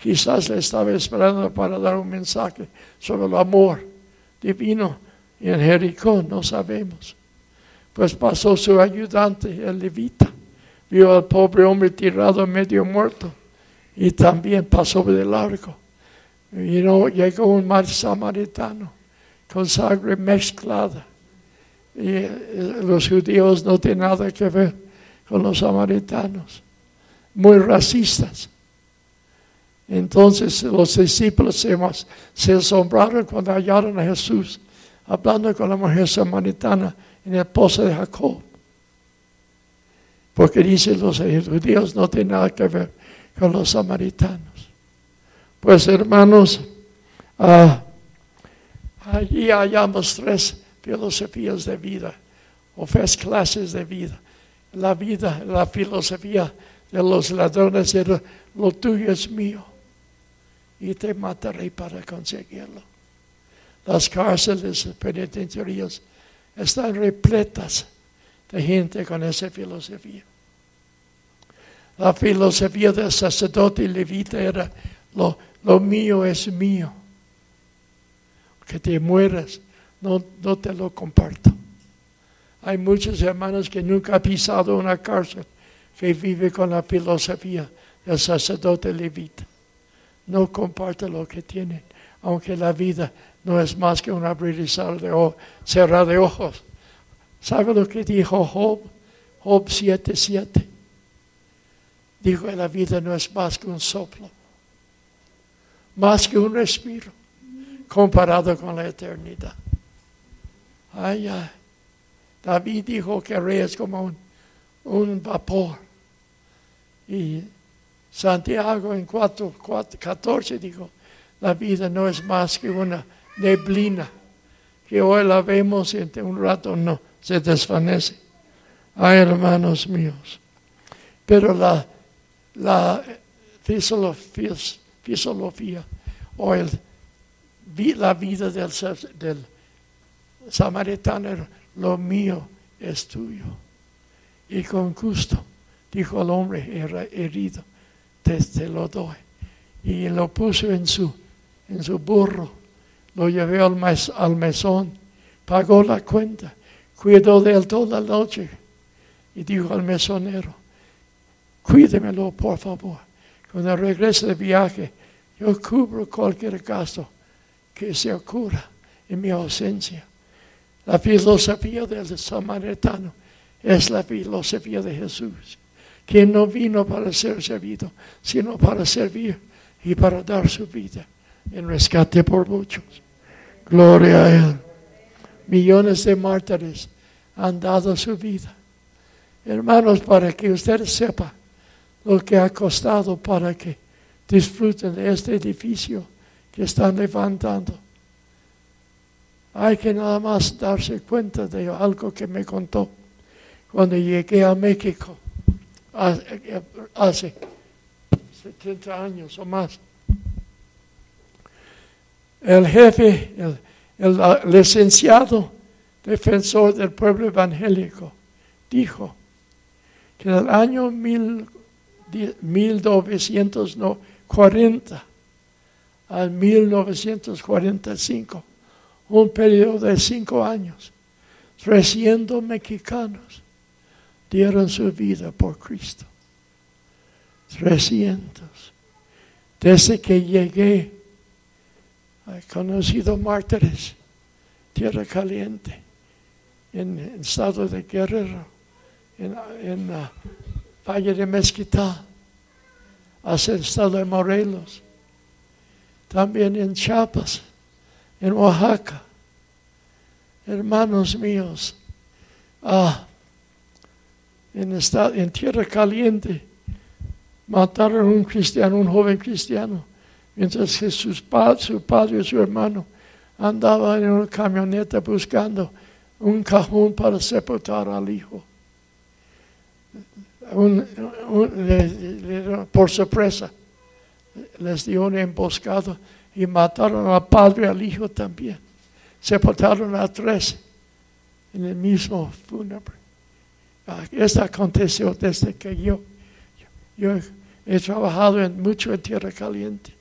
Quizás le estaba esperando para dar un mensaje sobre el amor divino en Jericó, no sabemos. Pues pasó su ayudante, el levita, vio al pobre hombre tirado medio muerto y también pasó de largo. Y no, llegó un mar samaritano con sangre mezclada. Eh, los judíos no tienen nada que ver con los samaritanos, muy racistas. Entonces los discípulos se, asombraron cuando hallaron a Jesús hablando con la mujer samaritana en el pozo de Jacob. Porque dicen los judíos no tienen nada que ver con los samaritanos. Pues hermanos, ah, allí hallamos tres filosofías de vida o tres clases de vida. La vida, la filosofía de los ladrones era, lo tuyo es mío y te mataré para conseguirlo. Las cárceles penitenciarias están repletas de gente con esa filosofía. La filosofía del sacerdote levita era lo, mío es mío. Que te mueras, no, no te lo comparto. Hay muchos hermanos que nunca han pisado una cárcel que vive con la filosofía del sacerdote levita. No comparte lo que tienen, aunque la vida no es más que un abrir y cerrar de, ojos. ¿Sabe lo que dijo Job? Job 7:7. Dijo que la vida no es más que un soplo, más que un respiro, comparado con la eternidad. Ay, ay. David dijo que rey es como un, un vapor. Y Santiago en 4, 14 dijo, la vida no es más que una neblina, que hoy la vemos y en un rato no se desvanece. Ay, hermanos míos. Pero la, la filosofía, o el, la vida del, del samaritano, lo mío es tuyo. Y con gusto, dijo el hombre herido, te, lo doy. Y lo puso en su, en su burro, lo llevé al, al mesón, pagó la cuenta cuidó de él toda la noche y dijo al mesonero, cuídemelo por favor. Cuando regrese de viaje, yo cubro cualquier gasto que se ocurra en mi ausencia. La filosofía del samaritano es la filosofía de Jesús, quien no vino para ser servido, sino para servir y para dar su vida en rescate por muchos. Gloria a Él. Millones de mártires han dado su vida. Hermanos, para que usted sepa lo que ha costado para que disfruten de este edificio que están levantando. Hay que nada más darse cuenta de algo que me contó cuando llegué a México hace 70 años o más. El jefe, el, el licenciado defensor del pueblo evangélico, dijo que en el año 1940 al 1945, un periodo de cinco años, 300 mexicanos dieron su vida por Cristo. 300. Desde que llegué, he conocido mártires, tierra caliente en el estado de Guerrero, en, uh, Valle de Mezquital, hacia el estado de Morelos, también en Chiapas, en Oaxaca. Hermanos míos, ah, en, en tierra caliente mataron a un cristiano, un joven cristiano, mientras que sus su padre y su hermano andaban en una camioneta buscando un cajón para sepultar al hijo. por sorpresa, les dio una emboscada y mataron al padre y al hijo también. Sepultaron a tres en el mismo fúnebre. Esto aconteció desde que yo, yo he trabajado en, mucho en Tierra Caliente.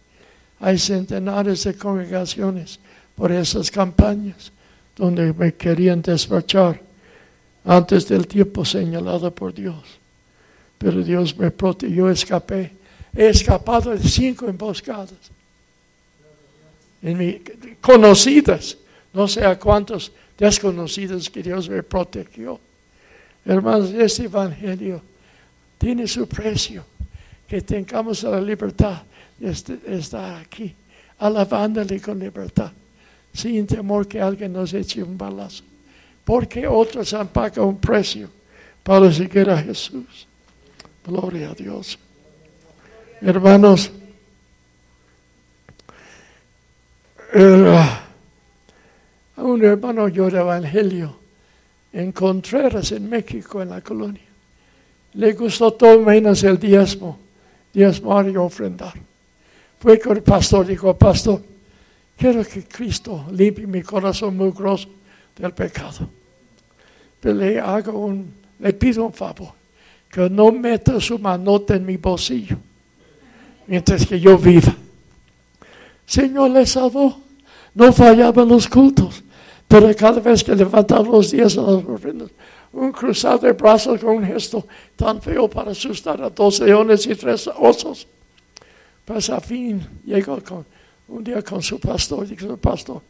Hay centenares de congregaciones por esas campañas donde me querían despachar antes del tiempo señalado por Dios. Pero Dios me protegió, escapé. He escapado de cinco emboscadas. Conocidas, no sé a cuántos desconocidos que Dios me protegió. Hermanos, este evangelio tiene su precio. Que tengamos la libertad de estar aquí, alabándole con libertad sin temor que alguien nos eche un balazo. Porque otros han pagado un precio para seguir a Jesús. Gloria a Dios. Hermanos, un hermano yo de evangelio en Contreras, en México, en la colonia. Le gustó todo menos el diezmo, diezmar y ofrendar. Fue con el pastor, dijo, pastor, quiero que Cristo limpie mi corazón muy grosso del pecado. Pero le hago un, le pido un favor, que no meta su manota en mi bolsillo mientras que yo viva. Señor le salvó. No fallaban los cultos, pero cada vez que levantaba los días a las ofrendas, un cruzado de brazos con un gesto tan feo para asustar a dos leones y tres osos. Pues a fin llegó con, un día con su pastor, dijo, pastor,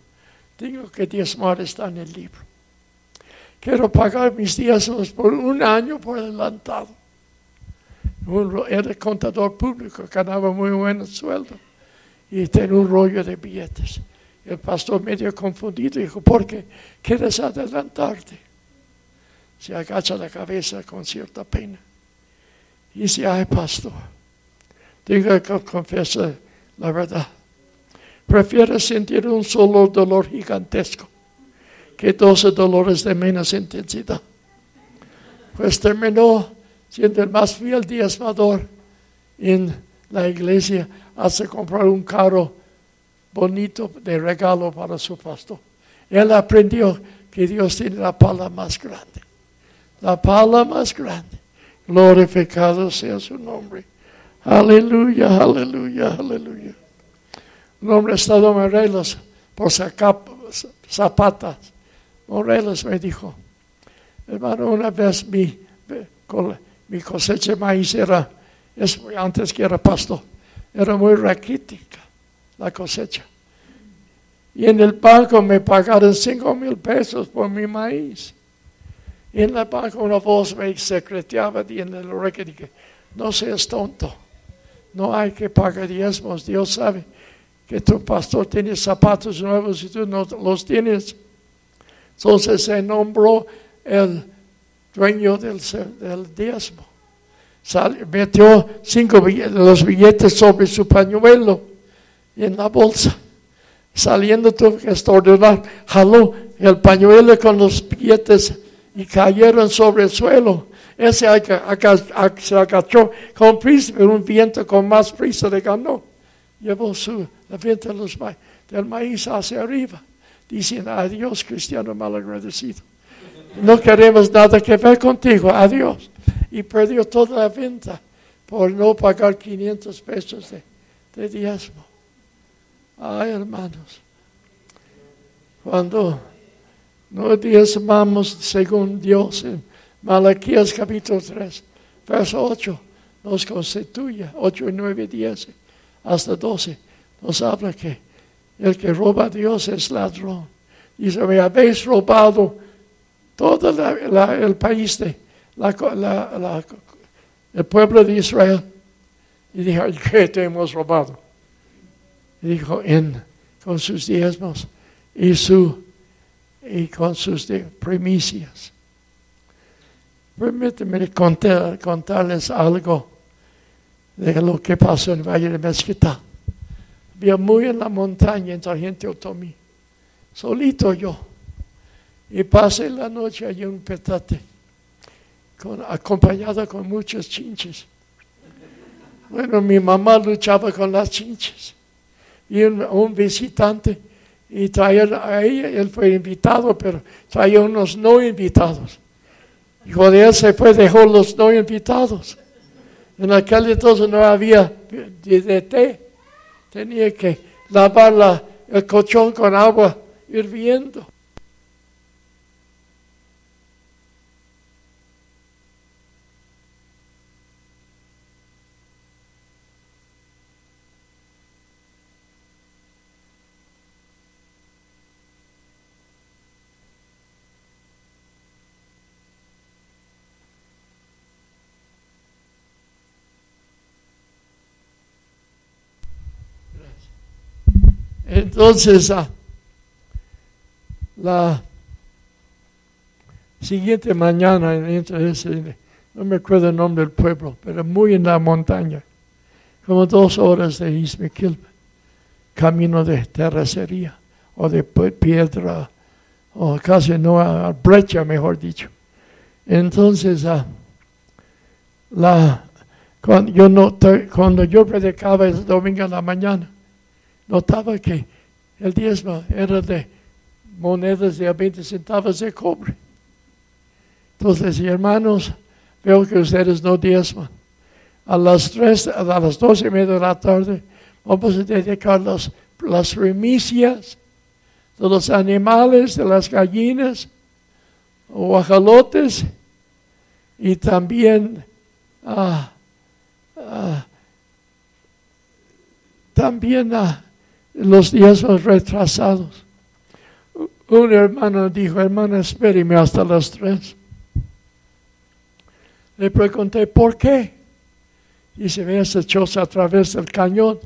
tengo que diezmar está en el libro. Quiero pagar mis diezmos por un año por adelantado. Era contador público, ganaba muy buen sueldo y tenía un rollo de billetes. El pastor medio confundido dijo, ¿por qué quieres adelantarte? Se agacha la cabeza con cierta pena. Y dice, ay pastor, diga que confiesa la verdad. Prefiero sentir un solo dolor gigantesco que doce dolores de menos intensidad. Pues terminó siendo el más fiel diezmador en la iglesia hasta comprar un carro bonito de regalo para su pastor. Él aprendió que Dios tiene la pala más grande. La pala más grande. Glorificado sea su nombre. Aleluya, aleluya, aleluya. Un hombre estado Morelos por zapatas. Morelos me dijo, hermano, una vez mi, mi cosecha de maíz era, es, antes que era pasto, era muy raquítica la cosecha. Y en el banco me pagaron cinco mil pesos por mi maíz. Y en el banco una voz me secreteaba en el oreja dije, no seas tonto, no hay que pagar diezmos, Dios sabe que tu pastor tiene zapatos nuevos y tú no los tienes. Entonces se nombró el dueño del, del diezmo. metió cinco los billetes sobre su pañuelo en la bolsa. Saliendo tuve que estornudar, jaló el pañuelo con los billetes y cayeron sobre el suelo. Ese se agachó con prisa, pero un viento con más prisa le ganó. Llevó su, la viento del maíz hacia arriba. Dicen, adiós, cristiano malagradecido. No queremos nada que ver contigo, adiós. Y perdió toda la venta por no pagar 500 pesos de, de diezmo. Ay, hermanos, cuando no diezmamos según Dios en Malaquías capítulo 3, verso 8, nos constituye, 8 y 9, 10, hasta 12, nos habla que el que roba a Dios es ladrón. Dice, me habéis robado todo el país de el pueblo de Israel. Y dijo, ¿qué te hemos robado? Dijo, en, con sus diezmos y, su, y con sus primicias. Permíteme contar, contarles algo de lo que pasó en el Valle de Mezquita. Había muy en la montaña en Sargento Otomí, solito yo. Y pasé la noche allí en un petate, con, acompañado con muchos chinches. Bueno, mi mamá luchaba con las chinches y un, visitante y traía a ella, él fue invitado, pero traía unos no invitados. Y cuando él se fue, dejó los no invitados. En aquel entonces no había de, té. Tenía que lavar el colchón con agua hirviendo. Entonces, ah, la siguiente mañana, no me acuerdo el nombre del pueblo, pero muy en la montaña, como dos horas de Ismequil, camino de terracería o de piedra, o casi no brecha, mejor dicho. Entonces, ah, la, cuando, yo cuando yo predicaba el domingo en la mañana, notaba que el diezmo era de monedas de 20 centavos de cobre. Entonces, hermanos, veo que ustedes no diezman. A las tres, a las dos y media de la tarde, vamos a dedicar las, las remisias de los animales, de las gallinas, o ajalotes, y también ah, ah, también ah, los días retrasados. Un hermano dijo, hermano, espéreme hasta las tres. Le pregunté, ¿por qué? Y se ve esa choza a través del cañón.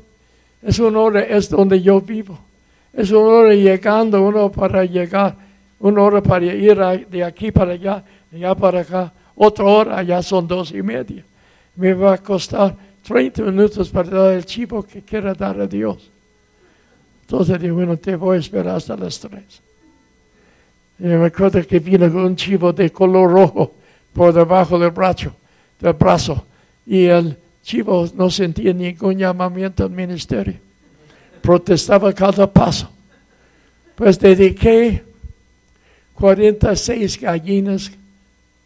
Es una hora, es donde yo vivo. Es una hora llegando, uno para llegar, una hora para ir de aquí para allá, de allá para acá. Otra hora, ya son dos y media. Me va a costar 30 minutos para dar el chivo que quiera dar a Dios. Entonces digo, bueno, te voy a esperar hasta las tres. Y me acuerdo que vino un chivo de color rojo por debajo del brazo, del brazo. Y el chivo no sentía ningún llamamiento al ministerio. Protestaba cada paso. Pues dediqué 46 gallinas,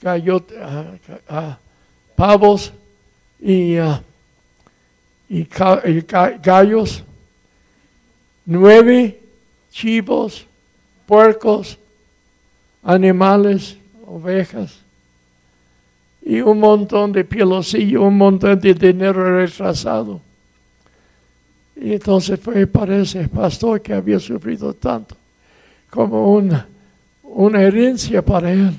gallo, uh, pavos y, y, gallos, nueve chivos, puercos, animales, ovejas y un montón de y un montón de dinero retrasado. Y entonces fue para ese pastor que había sufrido tanto como una, una herencia para él.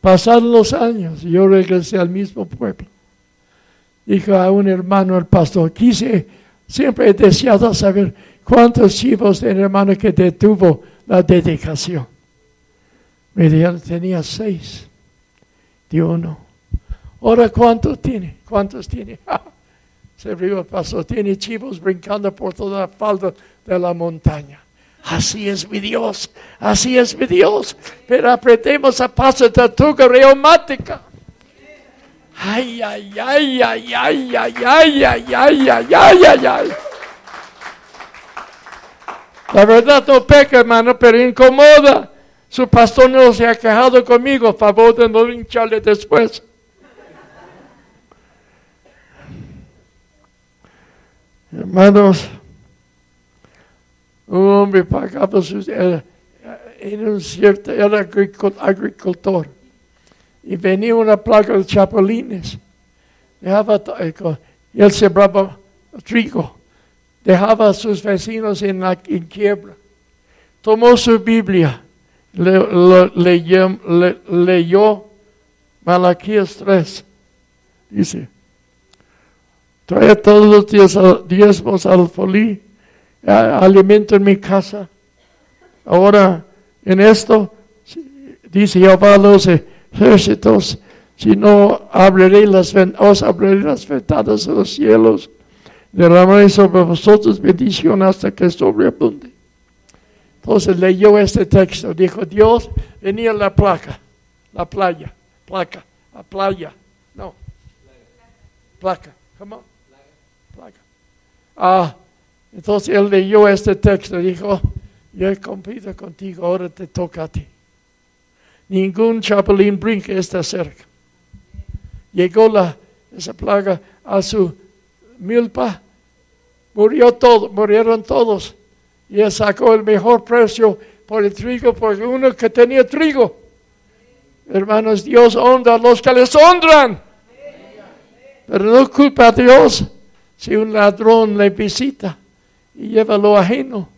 Pasaron los años yo regresé al mismo pueblo. Dijo a un hermano el pastor, quise, siempre he deseado saber cuántos chivos de hermano que detuvo la dedicación. Dijeron, tenía seis de uno. Ahora, ¿cuántos tiene? ¿Cuántos tiene? Se rió el pastor, tiene chivos brincando por toda la falda de la montaña. Así es mi Dios, así es mi Dios. Pero apretemos a paso tortuga reumática. Ay, ay, ay, ay, ay, ay, ay, ay, ay, ay, ay, ay, ay. La verdad no peca, hermano, pero incomoda. Su pastor no se ha quejado conmigo, favor de no hincharle después. Hermanos, un hombre pagaba sus, era, un cierto, era agricultor. Y venía una plaga de chapulines. Dejaba, eh, él sembraba trigo. Dejaba a sus vecinos en, la, en quiebra. Tomó su Biblia le, leyó, le, leyó Malaquías 3. Dice, trae todos los días diezmos al folí, alimento en mi casa. Ahora, en esto, dice Jehová a los ejércitos, si no abriré las, os abriré las ventanas de los cielos, derramaré sobre vosotros bendición hasta que sobreabunde. Entonces leyó este texto, dijo, Dios venía la placa, la playa, placa, la playa, no, placa, come on, placa. Ah, entonces él leyó este texto, dijo, yo he cumplido contigo, ahora te toca a ti. Ningún chapulín brinca está cerca. Llegó la, esa plaga a su milpa, murió todo, murieron todos y él sacó el mejor precio por el trigo, porque uno que tenía trigo. Hermanos, Dios honra a los que les honran. Pero no culpa a Dios si un ladrón le visita y lleva lo ajeno.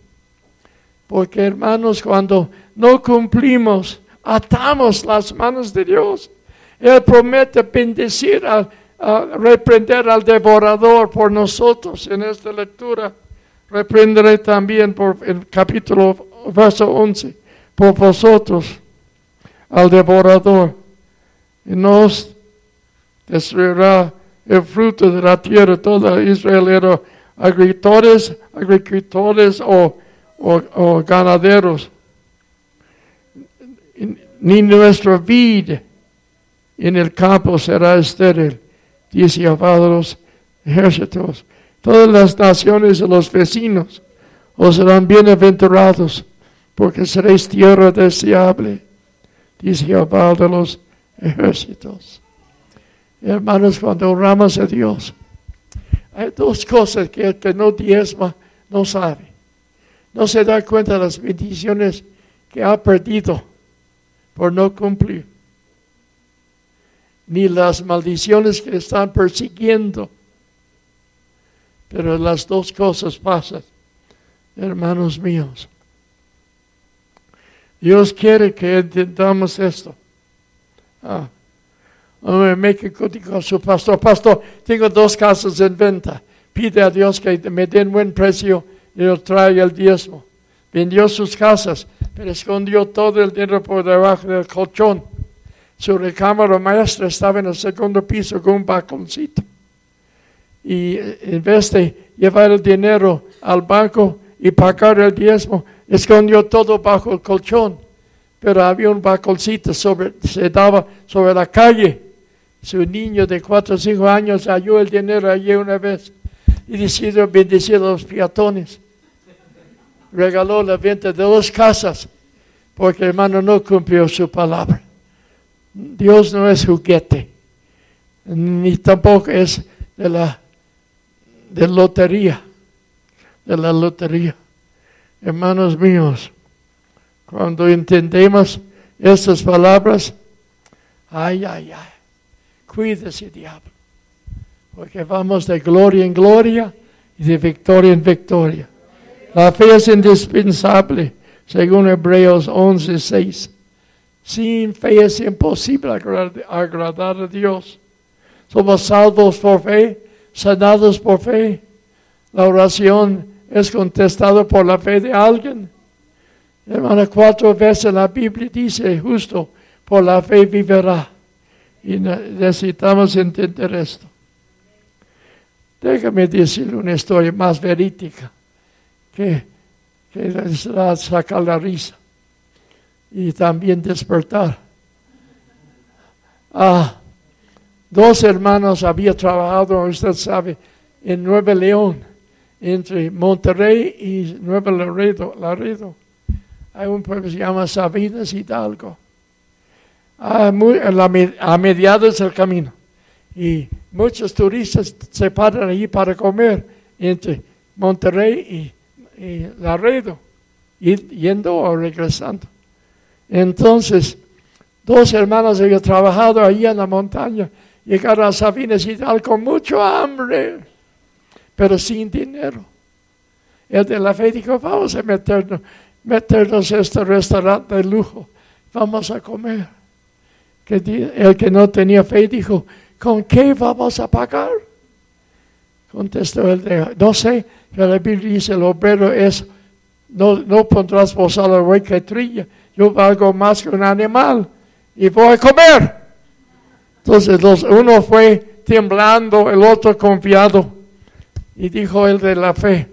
Porque hermanos, cuando no cumplimos, atamos las manos de Dios. Él promete bendecir, reprender al devorador por nosotros en esta lectura. Reprenderé también por el capítulo verso 11 por vosotros al devorador y nos destruirá el fruto de la tierra. Toda Israel era agricultores, agricultores o, o, ganaderos. Ni nuestra vida en el campo será estéril, dice Jehová de los ejércitos. Todas las naciones de los vecinos os serán bienaventurados, porque seréis tierra deseable, dice Jehová de los ejércitos. Hermanos, cuando oramos a Dios, hay dos cosas que el que no diezma no sabe. No se da cuenta de las bendiciones que ha perdido por no cumplir, ni las maldiciones que están persiguiendo. Pero las dos cosas pasan, hermanos míos. Dios quiere que entendamos esto. Ah, me dijo su pastor, pastor, tengo dos casas en venta. Pide a Dios que me den buen precio y yo traiga el diezmo. Vendió sus casas, pero escondió todo el dinero por debajo del colchón. Su recámara maestra estaba en el segundo piso con un balconcito. Y en vez de llevar el dinero al banco y pagar el diezmo, escondió todo bajo el colchón. Pero había un balconcito sobre, se daba sobre la calle. Su niño de cuatro o cinco años halló el dinero allí una vez y decidió bendecir a los peatones regaló la venta de dos casas porque hermano no cumplió su palabra. Dios no es juguete, ni tampoco es de la de lotería, de la lotería. Hermanos míos, cuando entendemos estas palabras, ay, ay, ay, cuídese diablo, porque vamos de gloria en gloria y de victoria en victoria. La fe es indispensable, según Hebreos 11, 6. Sin fe es imposible agradar a Dios. Somos salvos por fe, sanados por fe. La oración es contestada por la fe de alguien. Hermano, cuatro veces la Biblia dice, justo por la fe vivirá. Y necesitamos entender esto. Déjame decir una historia más verídica que, que les va sacar la risa y también despertar. Ah, dos hermanos había trabajado, usted sabe, en Nueva León, entre Monterrey y Nuevo Laredo. Laredo. Hay un pueblo que se llama Sabinas Hidalgo. Ah, a mediados del camino. Y muchos turistas se paran allí para comer entre Monterrey y y Laredo, yendo o regresando. Entonces, dos hermanas habían trabajado ahí en la montaña, llegaron a Sabinas y tal con mucho hambre, pero sin dinero. El de la fe dijo, vamos a meternos, meternos en este restaurante de lujo, vamos a comer. el que no tenía fe dijo, ¿con qué vamos a pagar? Contestó el de, no sé, que la Biblia dice, el obrero es, no, no pondrás bozal al rey que trilla, yo valgo más que un animal y voy a comer. Entonces los, uno fue temblando, el otro confiado. Y dijo el de la fe,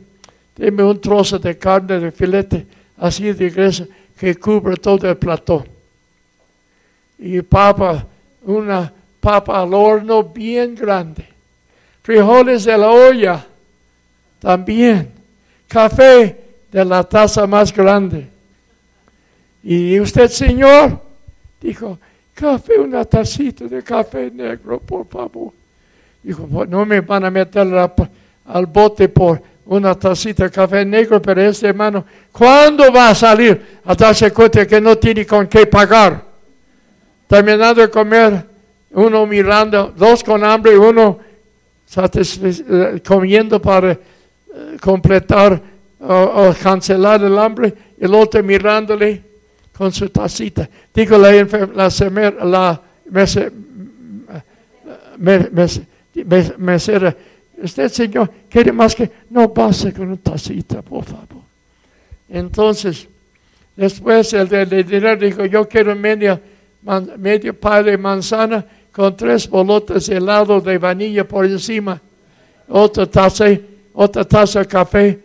deme un trozo de carne de filete, así de grueso, que cubre todo el platón. Y papa, una papa al horno bien grande frijoles de la olla, también café de la taza más grande. Y usted, Señor, dijo, café, una tacita de café negro, por favor. Dijo, pues no me van a meter al bote por una tacita de café negro, pero este hermano, ¿cuándo va a salir a darse cuenta que no tiene con qué pagar? Terminando de comer, uno mirando, dos con hambre uno eh, comiendo para eh, completar o, cancelar el hambre, el otro mirándole con su tacita. Digo la, la, la mesera, usted señor quiere más que no pase con una tacita, por favor. Entonces, después el de dinero dijo, yo quiero media, medio par de manzana con tres bolotes de helado de vanilla por encima, otra taza, otra taza de café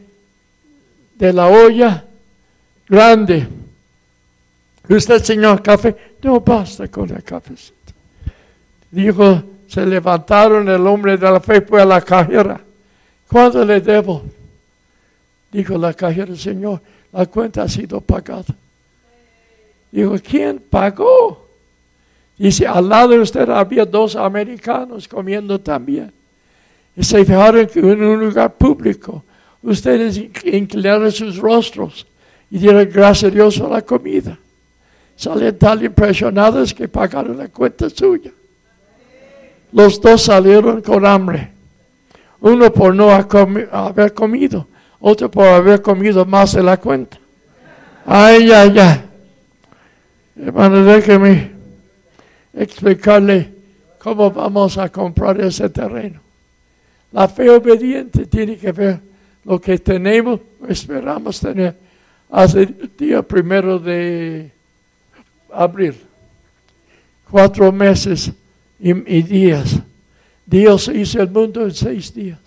de la olla grande. Usted, señor, café, no basta con el cafecito. Dijo, se levantaron, el hombre de la fe fue a la cajera. ¿Cuánto le debo? Dijo la cajera, Señor, la cuenta ha sido pagada. Dijo, ¿quién pagó? Dice, al lado de usted había dos americanos comiendo también. Y se fijaron que en un lugar público ustedes inclinaron sus rostros y dieron gracias a Dios por la comida. Salen tan impresionados que pagaron la cuenta suya. Los dos salieron con hambre. Uno por no haber comido, otro por haber comido más de la cuenta. Ay, ay, ay. Hermano, déjeme explicarle cómo vamos a comprar ese terreno. La fe obediente tiene que ver lo que tenemos, esperamos tener hasta el día primero de abril. Cuatro meses y, días. Dios hizo el mundo en seis días.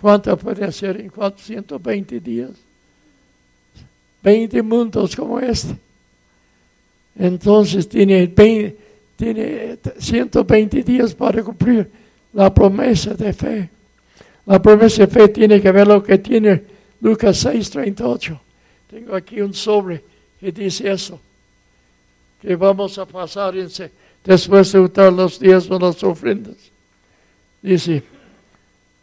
¿Cuánto puede hacer en 420 días? 20 mundos como este. Entonces tiene, tiene 120 días para cumplir la promesa de fe. La promesa de fe tiene que ver lo que tiene Lucas 6:38. Tengo aquí un sobre que dice eso. Que vamos a pasar después de usar los días de las ofrendas. Dice,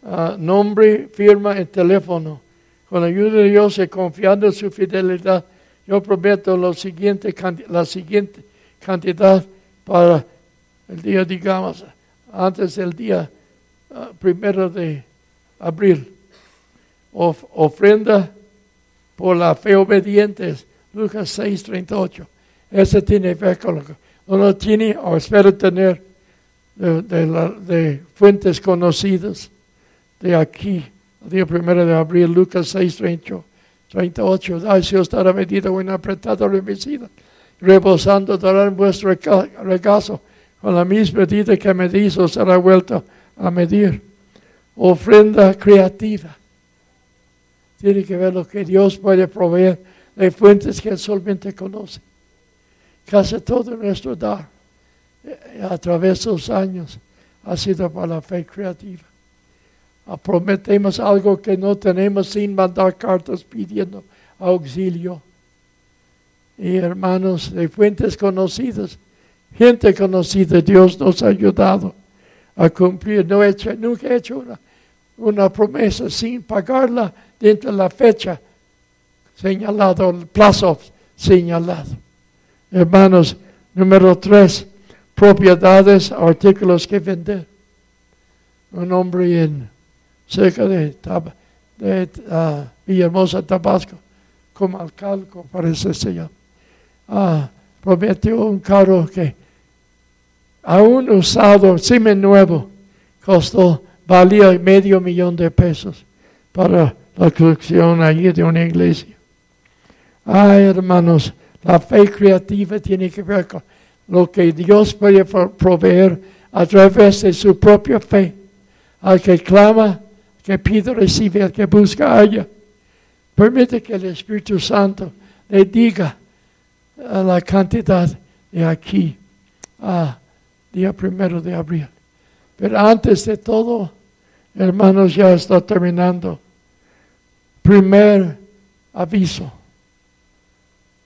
ah, nombre, firma y teléfono. Con la ayuda de Dios y confiando en su fidelidad, yo prometo lo siguiente, la siguiente cantidad para el día, digamos, antes del día ah, primero de abril. ofrenda por la fe obediente, Lucas 6, 38. Ese tiene fe con lo que tiene o espero tener de, fuentes conocidas de aquí, el día primero de abril, Lucas 6, 38. 38. Ay, si os estará medido en apretado revestida, rebosando dará en vuestro regazo con la misma medida que medís os será vuelto a medir. Ofrenda creativa. Tiene que ver lo que Dios puede proveer de fuentes que Él solamente conoce. Casi todo nuestro dar eh, a través de los años ha sido para la fe creativa. Ah, prometemos algo que no tenemos sin mandar cartas pidiendo auxilio. Y hermanos de fuentes conocidas, gente conocida, Dios nos ha ayudado a cumplir. No he hecho, nunca he hecho una, una promesa sin pagarla dentro de la fecha señalada, el plazo señalado. Hermanos, número tres, propiedades, artículos que vender. Un hombre en cerca de, de uh, Villahermosa, Tabasco, como alcalde, parece ser. Uh, prometió un carro que aún usado, semi nuevo, costó, valía medio millón de pesos para la construcción allí de una iglesia. Ay, hermanos, la fe creativa tiene que ver con lo que Dios puede proveer a través de su propia fe. Al que clama, que pide, recibe, al que busca, haya. Permite que el Espíritu Santo le diga la cantidad de aquí a día primero de abril. Pero antes de todo, hermanos, ya está terminando. Primer aviso.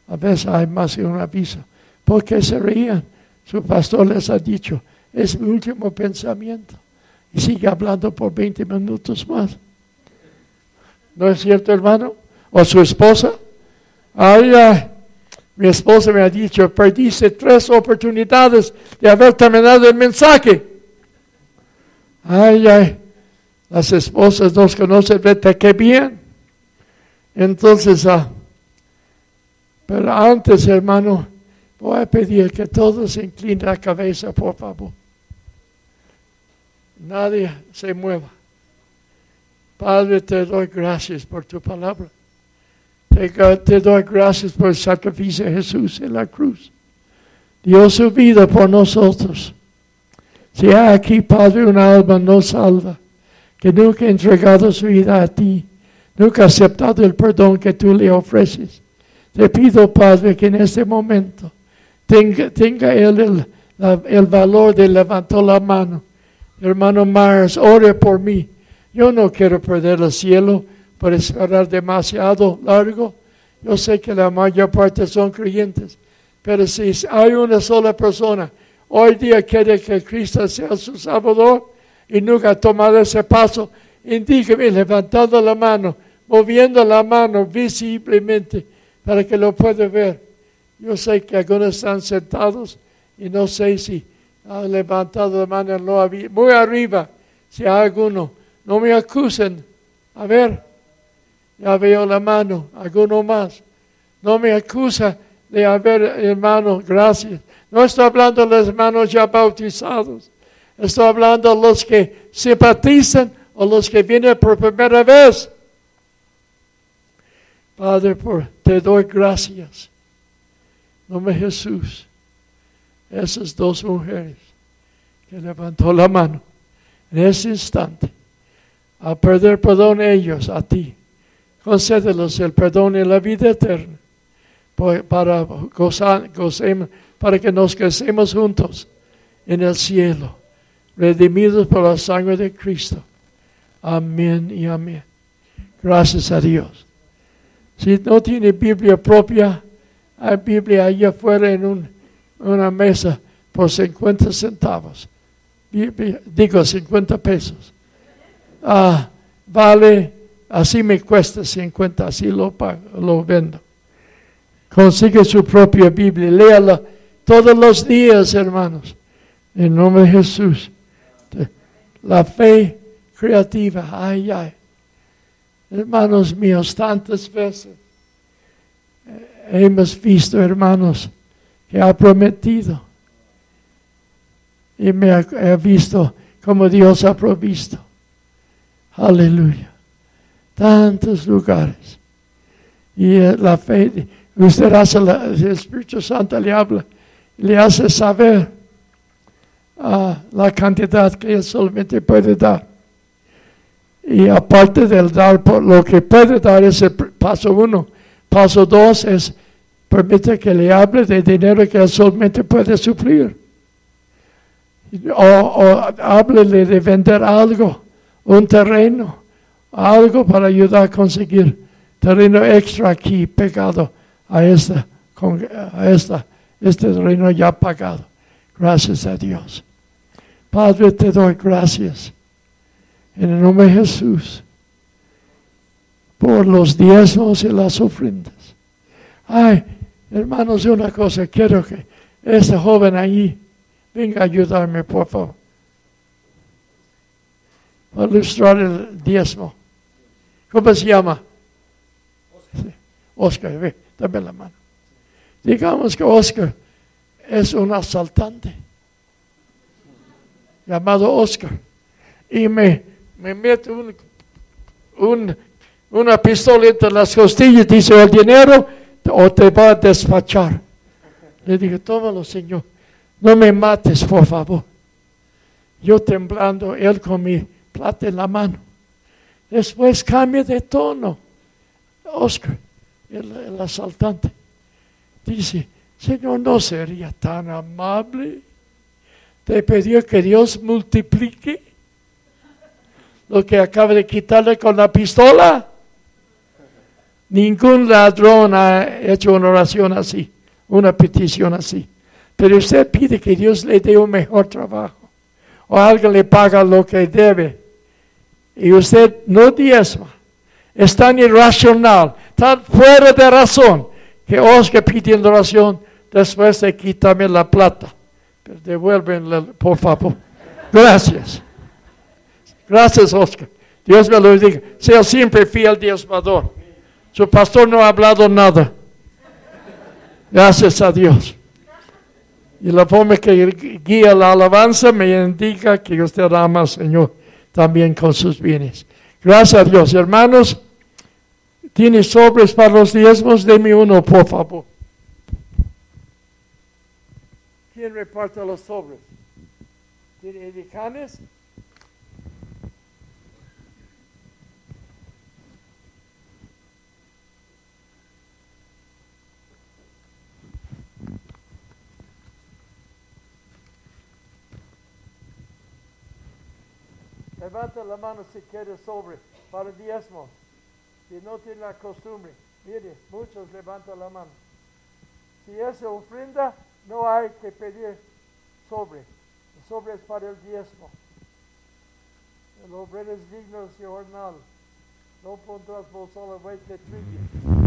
A veces hay más que un aviso. Porque se reían. Su pastor les ha dicho, es mi último pensamiento. Y sigue hablando por 20 minutos más. ¿No es cierto, hermano? ¿O su esposa? Ay, ay. Mi esposa me ha dicho, perdiste tres oportunidades de haber terminado el mensaje. Ay, ay. Las esposas nos conocen, vete qué bien. Entonces, ah, pero antes, hermano, voy a pedir que todos inclinen la cabeza, por favor. Nadie se mueva. Padre, te doy gracias por tu palabra. Te, doy gracias por el sacrificio de Jesús en la cruz. Dio su vida por nosotros. Si hay aquí, Padre, una alma no salva, que nunca ha entregado su vida a ti, nunca ha aceptado el perdón que tú le ofreces. Te pido, Padre, que en este momento tenga, tenga Él el valor de levantó la mano. Hermano Myers, ore por mí. Yo no quiero perder el cielo por esperar demasiado largo. Yo sé que la mayor parte son creyentes, pero si hay una sola persona hoy día quiere que Cristo sea su Salvador y nunca ha tomado ese paso, indíqueme levantando la mano, moviendo la mano visiblemente para que lo pueda ver. Yo sé que algunos están sentados y no sé si han levantado la mano no había- muy arriba, si hay alguno. No me acusen. A ver, ya veo la mano, alguno más. No me acusa de haber hermano, gracias. No estoy hablando de los hermanos ya bautizados. Estoy hablando de los que simpatizan o los que vienen por primera vez. Padre, por, te doy gracias. Nombre Jesús. Esas dos mujeres que levantó la mano en ese instante. A perder perdón ellos, a ti. Concédelos el perdón y la vida eterna. Para, que nos crecemos juntos en el cielo, redimidos por la sangre de Cristo. Amén y amén. Gracias a Dios. Si no tiene Biblia propia, hay Biblia allá afuera en un- una mesa por 50 centavos. Digo 50 pesos. Ah, vale, así me cuesta 50, así lo, pago, lo vendo. Consigue su propia Biblia, léala todos los días, hermanos. En nombre de Jesús. La fe creativa, ay, ay. Hermanos míos, tantas veces eh, hemos visto, hermanos, que ha prometido. Y me ha, he visto como Dios ha provisto. Aleluya. Tantos lugares. Y eh, la fe, usted hace, la- el Espíritu Santo le habla, le hace saber ah, la cantidad que Él solamente puede dar. Y aparte del dar lo que puede dar es el paso uno. Paso dos es permite que le hable de dinero que él solamente puede suplir. O, o háblele de vender algo, un terreno, algo para ayudar a conseguir terreno extra aquí pegado a esta, a esta, este terreno ya pagado. Gracias a Dios. Padre, te doy gracias. En el nombre de Jesús. Por los diezmos y las ofrendas. Ay, hermanos, una cosa, quiero que esta joven ahí venga a ayudarme, por favor. Para ilustrar el diezmo. ¿Cómo se llama? Sí, Oscar, ve, dame la mano. Digamos que Oscar es un asaltante llamado Oscar y me, me mete un, un- una pistola entre las costillas dice el dinero o te va a despachar. Le dije, tómalo Señor, no me mates por favor. Yo temblando, él con mi plata en la mano. Después cambia de tono. Oscar, el, el asaltante, dice, Señor, no sería tan amable. Te pidió que Dios multiplique lo que acaba de quitarle con la pistola. Ningún ladrón ha hecho una oración así, una petición así. Pero usted pide que Dios le dé un mejor trabajo. O alguien le paga lo que debe. Y usted no diezma. Es tan irracional, tan fuera de razón, que Oscar pidiendo oración, después de quitarme la plata. Pero por favor. Gracias. Gracias, Oscar. Dios me lo diga. Sea siempre fiel diezmador. Su pastor no ha hablado nada. Gracias a Dios. Y la forma que guía la alabanza me indica que usted ama al Señor también con sus bienes. Gracias a Dios. Hermanos, ¿tiene sobres para los diezmos? Deme uno, por favor. ¿Quién reparte los sobres? ¿Tiene edicanes? Levanta la mano si quiere sobre para el diezmo. Si no tiene la costumbre. Mire, muchos levantan la mano. Si es ofrenda, no hay que pedir sobre. El sobre es para el diezmo. El obrero es digno de su jornal. No pondrás vos solo vez de trigo.